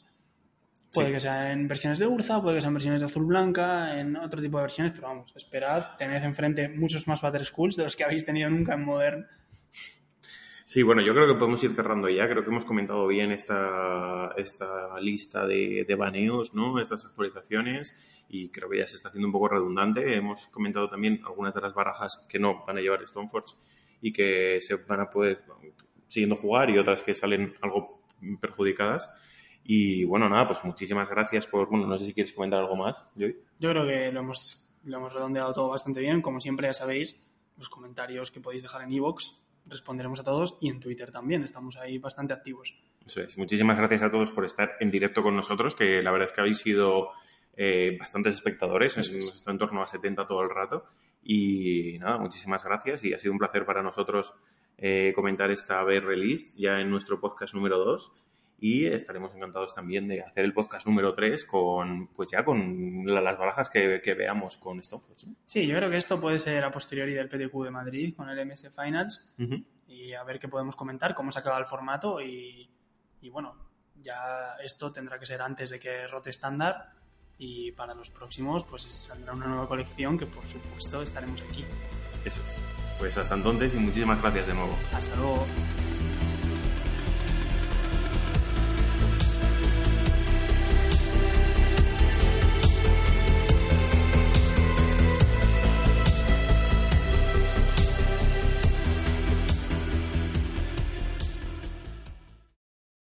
Puede que sea en versiones de Urza, puede que sean versiones de azul blanca, en otro tipo de versiones, pero vamos, esperad, tened enfrente muchos más Battle Schools de los que habéis tenido nunca en Modern Sí, bueno, yo creo que podemos ir cerrando ya. Creo que hemos comentado bien esta, esta lista de, de, baneos, ¿no? Estas actualizaciones y creo que ya se está haciendo un poco redundante. Hemos comentado también algunas de las barajas que no van a llevar Stoneforge y que se van a poder siguiendo jugar y otras que salen algo perjudicadas. Y bueno, nada, pues muchísimas gracias por, bueno, no sé si quieres comentar algo más, Joy. Yo creo que lo hemos, lo hemos redondeado todo bastante bien. Como siempre, ya sabéis, los comentarios que podéis dejar en iVoox responderemos a todos y en Twitter también, estamos ahí bastante activos. Eso es. Muchísimas gracias a todos por estar en directo con nosotros, que la verdad es que habéis sido eh, bastantes espectadores, es. está en torno a 70 todo el rato. Y nada, muchísimas gracias y ha sido un placer para nosotros eh, comentar esta B release ya en nuestro podcast número 2 y estaremos encantados también de hacer el podcast número 3 con, pues ya con las barajas que, veamos con Stoneforge. Sí, yo creo que esto puede ser a posteriori del PTQ de Madrid con el MS Finals y a ver qué podemos comentar, cómo se acaba el formato y, y bueno, ya esto tendrá que ser antes de que rote estándar y para los próximos pues saldrá una nueva colección que por supuesto estaremos aquí. Eso es. Pues hasta entonces y muchísimas gracias de nuevo. Hasta luego.